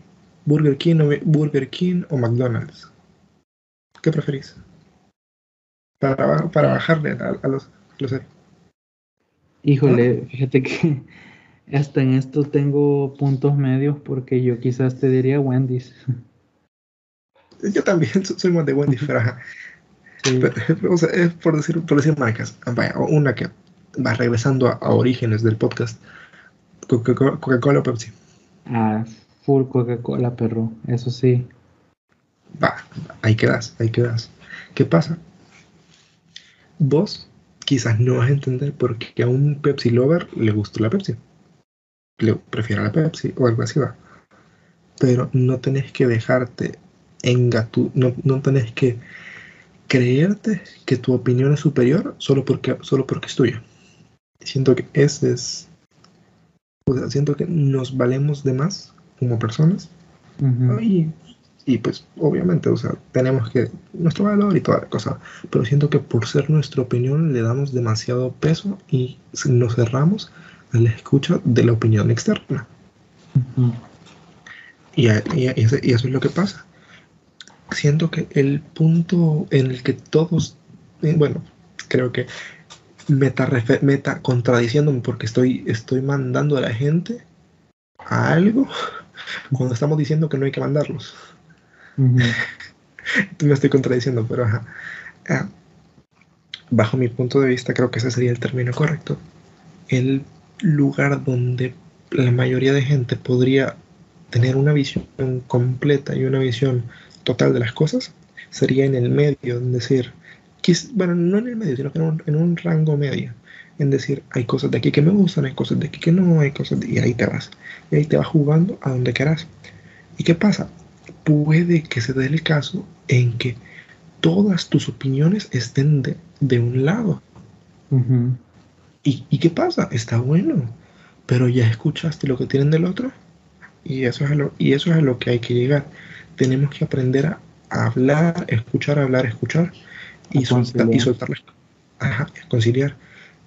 Burger King o, Burger King o McDonald's. ¿Qué preferís? Para, para bajarle a, los, los Híjole, fíjate que hasta en esto tengo puntos medios porque yo quizás te diría Wendy's. Yo también soy más de Wendy, pero, o sea, es por decir, por decir marcas. Vaya, una que va regresando a, orígenes del podcast. Coca-Cola o Pepsi. Ah, full Coca-Cola, perro. Eso sí. Va, ahí quedas, ahí quedas. ¿Qué pasa? Vos quizás no vas a entender por qué a un Pepsi lover le gustó la Pepsi. Le prefiere la Pepsi o algo así va. Pero no tenés que dejarte engatu, no, no tenés que creerte que tu opinión es superior solo porque, solo porque es tuya. Siento que ese es. O sea, siento que nos valemos de más como personas. y, y, pues, obviamente, o sea, tenemos que. Nuestro valor y toda la cosa. Pero siento que por ser nuestra opinión le damos demasiado peso y nos cerramos a la escucha de la opinión externa. y, y, eso es lo que pasa siento que el punto en el que todos, eh, bueno, creo que meta, meta contradiciéndome porque estoy, estoy mandando a la gente a algo cuando estamos diciendo que no hay que mandarlos. me estoy contradiciendo, pero ajá. Ah, bajo mi punto de vista, creo que ese sería el término correcto. El lugar donde la mayoría de gente podría tener una visión completa y una visión total de las cosas sería en el medio, en decir, bueno, no en el medio, sino que en un, rango medio. En decir, hay cosas de aquí que me gustan, hay cosas de aquí que no, hay cosas de... Y ahí te vas. Y ahí te vas jugando a donde quieras. ¿Y qué pasa? Puede que se dé el caso en que todas tus opiniones estén de, un lado. ¿Y, ¿Y, qué pasa? Está bueno. Pero ya escuchaste lo que tienen del otro. Y eso es lo, y eso es a lo que hay que llegar tenemos que aprender a, hablar, escuchar, hablar, escuchar y, soltar, y soltarlas. Ajá, conciliar.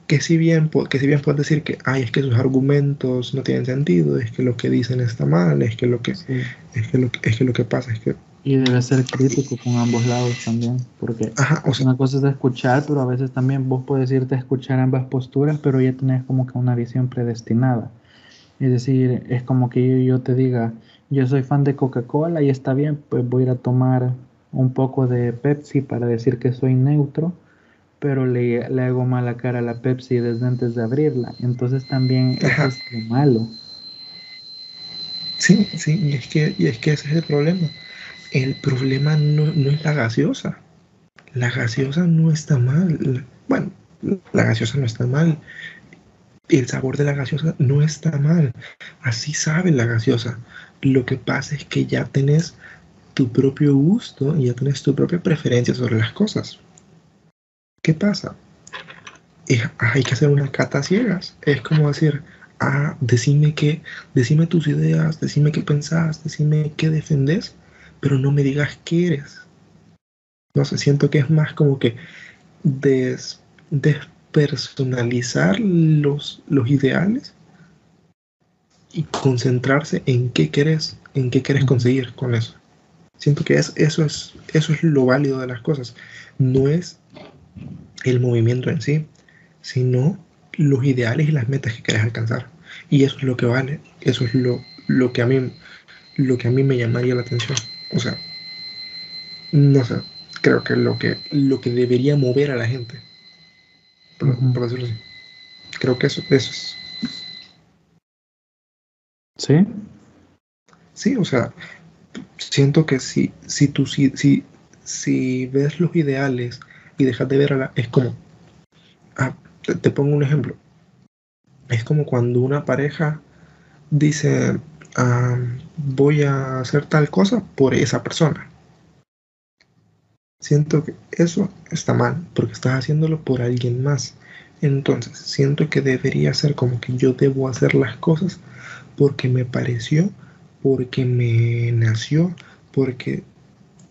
Que si, bien, que si bien puedes decir que ay, es que sus argumentos no tienen sentido, es que lo que dicen está mal, es que lo que, es que, lo, es que lo que pasa es que y debe ser crítico con ambos lados también, porque Ajá, o sea, una cosa es escuchar, pero a veces también vos puedes irte a escuchar ambas posturas, pero ya tenés como que una visión predestinada. Es decir, es como que yo te diga, yo soy fan de Coca-Cola y está bien, pues voy a ir a tomar un poco de Pepsi para decir que soy neutro, pero le, hago mala cara a la Pepsi desde antes de abrirla. Entonces también eso es malo. Sí, sí, y es, que, y es que ese es el problema. El problema no, no es la gaseosa. La gaseosa no está mal. Bueno, la gaseosa no está mal. El sabor de la gaseosa no está mal. Así sabe la gaseosa. Lo que pasa es que ya tenés tu propio gusto y ya tenés tu propia preferencia sobre las cosas. ¿Qué pasa? hay que hacer una cata ciegas. Es como decir, ah, decime qué, decime tus ideas, decime qué pensás, decime qué defendés, pero no me digas qué eres. No sé, siento que es más como que despersonalizar los, los ideales y concentrarse en qué querés, en qué querés conseguir con eso. Siento que es, eso, es, eso es lo válido de las cosas. No es el movimiento en sí, sino los ideales y las metas que querés alcanzar. Y eso es lo que vale, eso es lo, lo, que, a mí, lo que a mí me llamaría la atención. O sea, no sé, creo que lo que, lo que debería mover a la gente, por, decirlo así. Creo que eso, eso es ¿Sí? Sí, o sea, siento que si, si tú si, si, si ves los ideales y dejas de ver a la... Es como... Ah, te, pongo un ejemplo. Es como cuando una pareja dice, voy a hacer tal cosa por esa persona. Siento que eso está mal, porque estás haciéndolo por alguien más. Entonces, siento que debería ser como que yo debo hacer las cosas porque me pareció, porque me nació, porque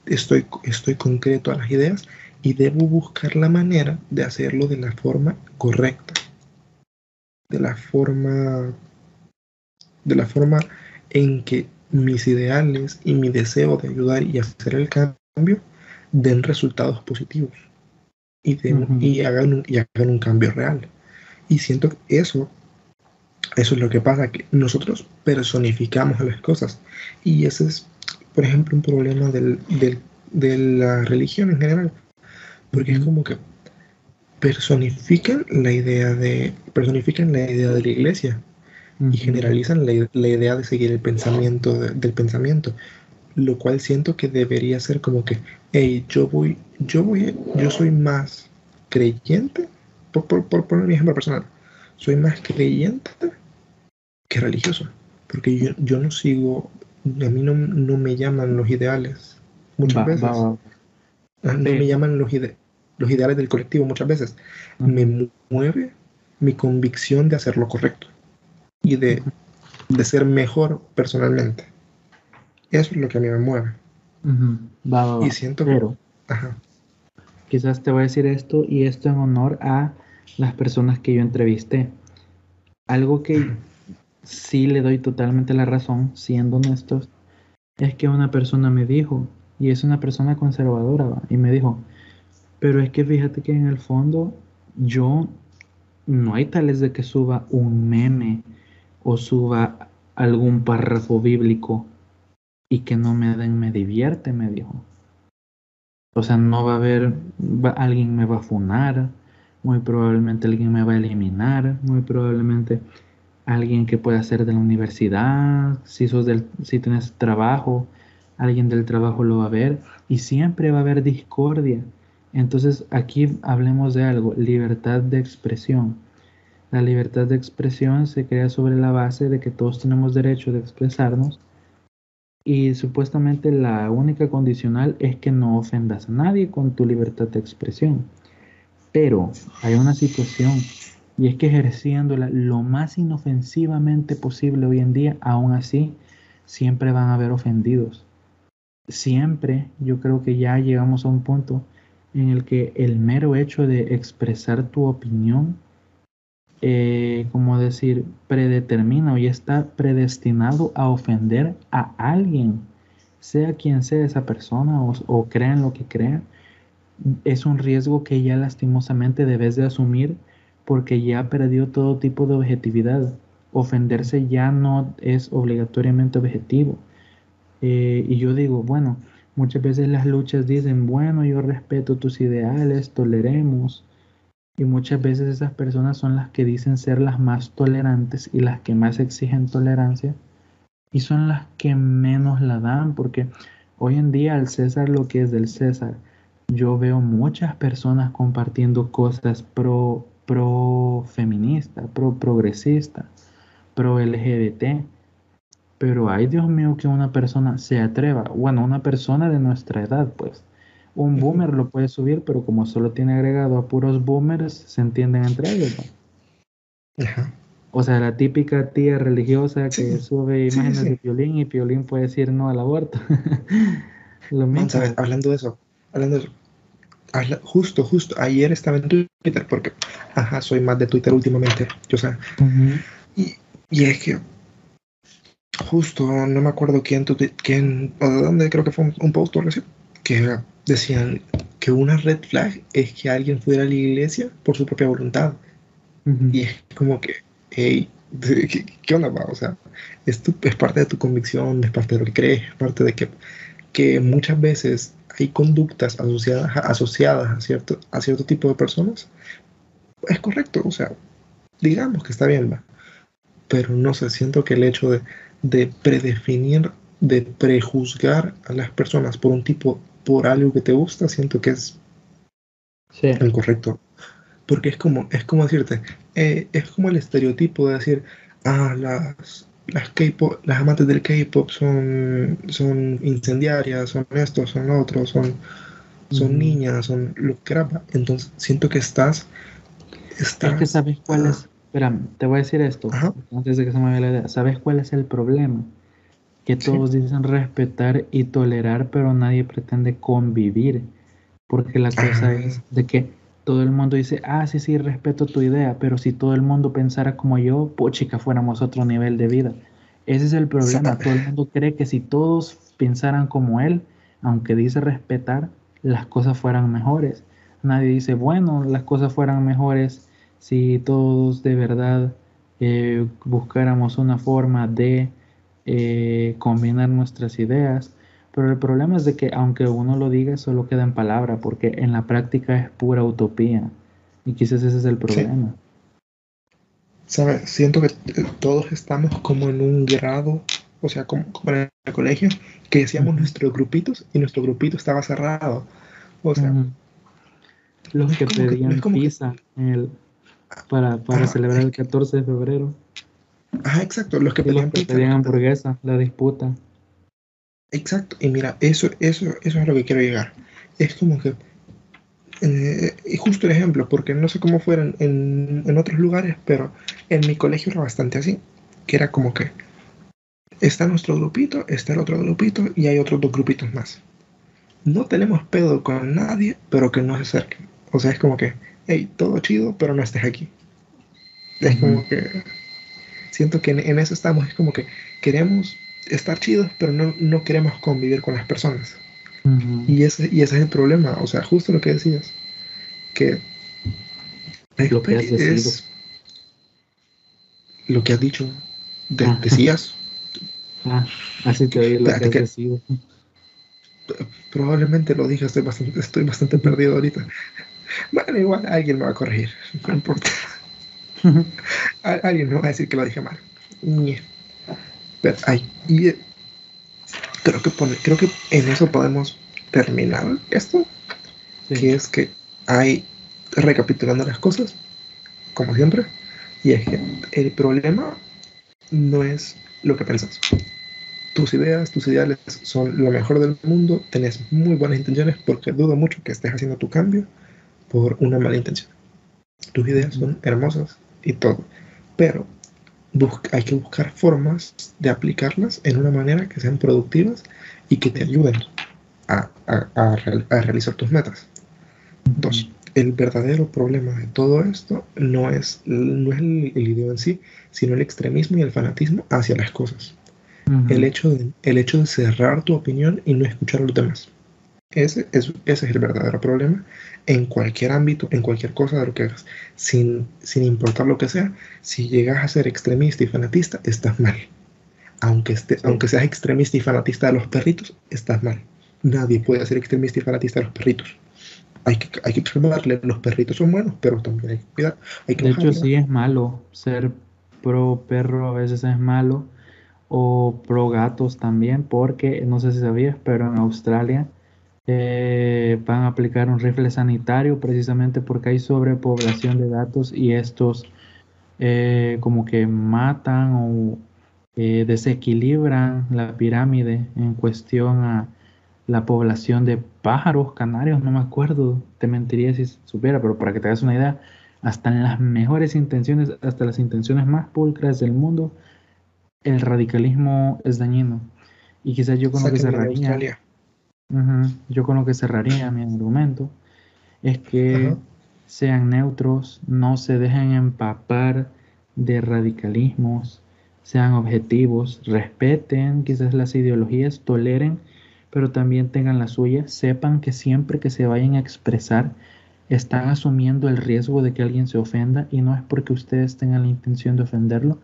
estoy, estoy concreto a las ideas y debo buscar la manera de hacerlo de la forma correcta, de la forma, de la forma en que mis ideales y mi deseo de ayudar y hacer el cambio den resultados positivos y, y, hagan, un, y hagan un cambio real. Y siento que eso eso es lo que pasa, que nosotros personificamos las cosas. Y ese es, por ejemplo, un problema del, de la religión en general. Porque es como que personifican la idea de, personifican la idea de la iglesia y generalizan la, idea de seguir el pensamiento del pensamiento. lo cual siento que debería ser como que, hey, yo voy, yo voy, yo soy más creyente, por, poner mi ejemplo personal, soy más creyente que religioso, porque yo, no sigo, a mí no, me llaman los ideales muchas veces. Ah, no me llaman los, los ideales del colectivo muchas veces. Me mueve mi convicción de hacer lo correcto y de, de ser mejor personalmente. Eso es lo que a mí me mueve. y siento Pero, Quizás te voy a decir esto y esto en honor a las personas que yo entrevisté. Algo que sí le doy totalmente la razón, siendo honestos, es que una persona me dijo, y es una persona conservadora, y me dijo, pero es que fíjate que en el fondo yo no hay tales de que suba un meme o suba algún párrafo bíblico y que no me den me divierte, me dijo. O sea, no va a haber, alguien me va a funar, muy probablemente alguien me va a eliminar, muy probablemente alguien que pueda ser de la universidad, si, sos del, si tienes trabajo, alguien del trabajo lo va a ver y siempre va a haber discordia. Entonces aquí hablemos de algo, libertad de expresión. La libertad de expresión se crea sobre la base de que todos tenemos derecho de expresarnos y supuestamente la única condicional es que no ofendas a nadie con tu libertad de expresión. Pero hay una situación y es que ejerciéndola lo más inofensivamente posible hoy en día, aún así, siempre van a haber ofendidos. Siempre yo creo que ya llegamos a un punto en el que el mero hecho de expresar tu opinión eh, como decir, predetermina o ya está predestinado a ofender a alguien, sea quien sea esa persona o, o crean lo que crean, es un riesgo que ya lastimosamente debes de asumir porque ya perdió todo tipo de objetividad. Ofenderse ya no es obligatoriamente objetivo. Eh, y yo digo, bueno, muchas veces las luchas dicen, bueno, yo respeto tus ideales, toleremos, y muchas veces esas personas son las que dicen ser las más tolerantes y las que más exigen tolerancia. Y son las que menos la dan, porque hoy en día al César lo que es del César, yo veo muchas personas compartiendo cosas pro, pro feminista, pro progresista, pro LGBT. Pero ay Dios mío que una persona se atreva, bueno, una persona de nuestra edad, pues, un boomer lo puede subir, pero como solo tiene agregado a puros boomers, se entienden entre ellos. O sea, la típica tía religiosa que sube imágenes de Piolín y Piolín puede decir no al aborto. lo mismo. hablando de eso, hablando de eso, justo, justo, ayer estaba en Twitter porque, ajá, soy más de Twitter últimamente, yo sé. y, y, es que, justo, no me acuerdo quién, quién o de dónde, creo que fue un, post o algo así, que decían que una red flag es que alguien fuera a la iglesia por su propia voluntad. Y es como que, hey, ¿qué, onda, O sea, es, es parte de tu convicción, es parte de lo que crees, es parte de que, que muchas veces hay conductas asociadas, asociadas a, cierto, a cierto tipo de personas. Es correcto, o sea, digamos que está bien, va. Pero no sé, siento que el hecho de, de predefinir, de prejuzgar a las personas por un tipo por algo que te gusta, siento que es incorrecto. Porque es como, es como decirte, eh, es como el estereotipo de decir, ah, las, las, las amantes del K-pop son, son incendiarias, son esto, son lo otro, son, son niñas, son lo que era. Entonces siento que estás, estás. Es que sabes cuál es. Espera, te voy a decir esto, antes de que se me vaya la idea. ¿Sabes cuál es el problema? Que todos dicen respetar y tolerar, pero nadie pretende convivir. Porque la cosa es de que todo el mundo dice, ah, sí, sí, respeto tu idea, pero si todo el mundo pensara como yo, chica, fuéramos otro nivel de vida. Ese es el problema. Todo el mundo cree que si todos pensaran como él, aunque dice respetar, las cosas fueran mejores. Nadie dice, bueno, las cosas fueran mejores si todos de verdad eh, buscáramos una forma de eh, combinar nuestras ideas, pero el problema es de que aunque uno lo diga, solo queda en palabra, porque en la práctica es pura utopía. Y quizás ese es el problema. ¿Sabes? Siento que todos estamos como en un grado o sea, como, en el colegio, que decíamos nuestros grupitos y nuestro grupito estaba cerrado. O sea, los que pedían pizza para, para celebrar el 14 de febrero. Ah, exacto, los que pedían pizza. pedían hamburguesa, la disputa. Exacto, y mira, eso, eso, eso es a lo que quiero llegar. Es como que, eh, y justo el ejemplo, porque no sé cómo fueran en, en otros lugares, pero en mi colegio era bastante así, que era como que está nuestro grupito, está el otro grupito y hay otros dos grupitos más. No tenemos pedo con nadie, pero que no se acerquen. O sea, es como que, hey, todo chido, pero no estés aquí. Es como que siento que en, eso estamos, es como que queremos estar chidos, pero no, no queremos convivir con las personas. y, ese, y ese es el problema, o sea, justo lo que decías, que lo que es lo que has dicho, decías. Ah, así te oí lo que, has Probablemente lo dije, estoy bastante, estoy bastante perdido ahorita. Bueno, igual alguien me va a corregir, no importa. alguien me va a decir que lo dije mal. Pero, ay, y eh, creo que creo que en eso podemos terminar esto. Que es que hay, recapitulando las cosas, como siempre, y es que el problema no es lo que pensas. Tus ideas, tus ideales son lo mejor del mundo, tenés muy buenas intenciones porque dudo mucho que estés haciendo tu cambio por una mala intención. Tus ideas son hermosas y todo, pero hay que buscar formas de aplicarlas en una manera que sean productivas y que te ayuden a, realizar tus metas. Dos, el verdadero problema de todo esto no es, no es el, idioma en sí, sino el extremismo y el fanatismo hacia las cosas. el, hecho de, el hecho de cerrar tu opinión y no escuchar a los demás. Ese, ese es el verdadero problema en cualquier ámbito, en cualquier cosa de lo que hagas, sin, sin importar lo que sea. Si llegas a ser extremista y fanatista, estás mal. Aunque, esté, aunque seas extremista y fanatista de los perritos, estás mal. Nadie puede ser extremista y fanatista de los perritos. Hay que, hay que observarle, los perritos son buenos, pero también hay que cuidar. de hecho, sí es malo. Ser pro perro a veces es malo. O pro gatos también, porque no sé si sabías, pero en Australia eh, van a aplicar un rifle sanitario precisamente porque hay sobrepoblación de gatos y estos eh, como que matan o eh, desequilibran la pirámide en cuestión a la población de pájaros, canarios, no me acuerdo, te mentiría si supiera, pero para que te hagas una idea, hasta en las mejores intenciones, hasta las intenciones más pulcras del mundo, el radicalismo es dañino. Y quizás yo con lo que yo con lo que cerraría mi argumento es que sean neutros, no se dejen empapar de radicalismos, sean objetivos, respeten quizás las ideologías, toleren pero también tengan la suya, sepan que siempre que se vayan a expresar, están asumiendo el riesgo de que alguien se ofenda y no es porque ustedes tengan la intención de ofenderlo,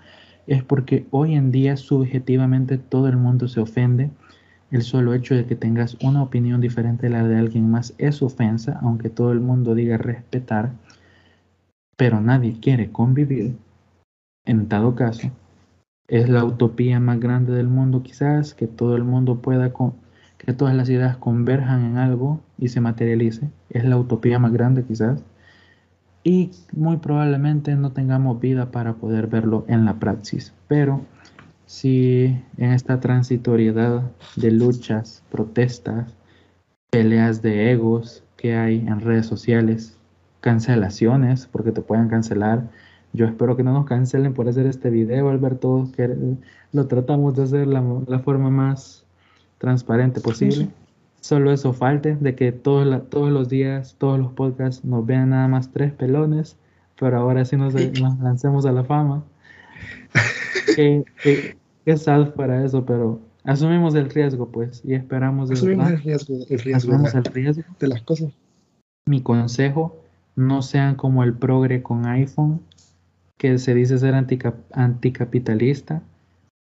es porque hoy en día subjetivamente todo el mundo se ofende. El solo hecho de que tengas una opinión diferente a la de alguien más es ofensa, aunque todo el mundo diga respetar, pero nadie quiere convivir. En dado caso, es la utopía más grande del mundo quizás, que todo el mundo pueda que todas las ideas converjan en algo y se materialice. Es la utopía más grande quizás. Y muy probablemente no tengamos vida para poder verlo en la praxis. Pero si en esta transitoriedad de luchas, protestas, peleas de egos que hay en redes sociales, cancelaciones, porque te pueden cancelar. Yo espero que no nos cancelen por hacer este video, Alberto, que lo tratamos de hacer la, la forma más transparente posible. Solo eso falte, de que todos, todos los días, todos los podcasts nos vean nada más tres pelones, pero ahora sí nos, lancemos a la fama. que, sad para eso, pero asumimos el riesgo, pues, y esperamos. Asumimos el riesgo, el riesgo, el riesgo de las cosas. Mi consejo, no sean como el progre con iPhone, que se dice ser anticapitalista,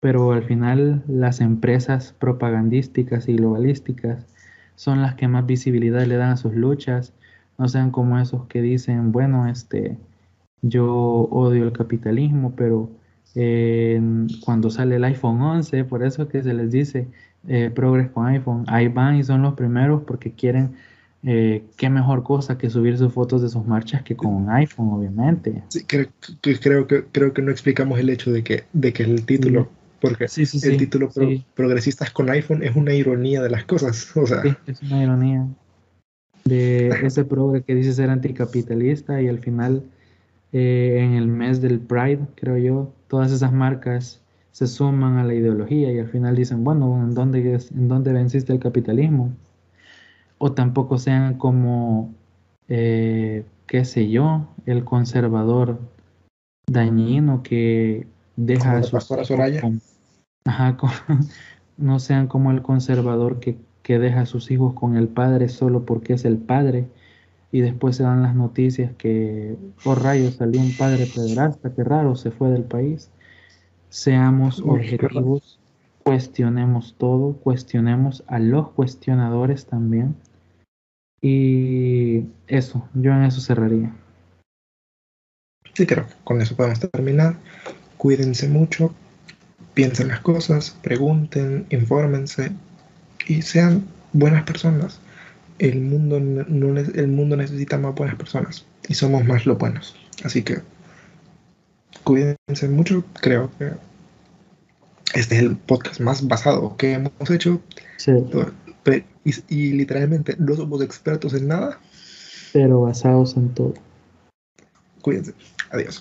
pero al final las empresas propagandísticas y globalísticas son las que más visibilidad le dan a sus luchas, no sean como esos que dicen, bueno, este, yo odio el capitalismo, pero cuando sale el iPhone 11, por eso que se les dice eh, Progress con iPhone, ahí van y son los primeros porque quieren eh, qué mejor cosa que subir sus fotos de sus marchas que con un iPhone, obviamente. Sí, creo, creo, que, creo que no explicamos el hecho de que, de que el título, porque el título Progresistas con iPhone es una ironía de las cosas. O sea. es una ironía de ese progre que dice ser anticapitalista y al final eh, en el mes del Pride, creo yo, todas esas marcas se suman a la ideología y al final dicen, bueno, ¿en dónde, en dónde venciste el capitalismo? o tampoco sean como, eh, qué sé yo, el conservador dañino que deja a sus ajá, no sean como el conservador que, que deja a sus hijos con el padre solo porque es el padre y después se dan las noticias que, por oh, rayos, salió un padre pederasta, qué raro, se fue del país. Seamos objetivos, cuestionemos todo, cuestionemos a los cuestionadores también y eso, yo en eso cerraría. Sí, creo que con eso podemos terminar. Cuídense mucho, piensen las cosas, pregunten, infórmense y sean buenas personas. El mundo, no, el mundo necesita más buenas personas y somos más los buenos. Así que cuídense mucho. Creo que este es el podcast más basado que hemos hecho. Sí. Y, literalmente no somos expertos en nada. Pero basados en todo. Cuídense. Adiós.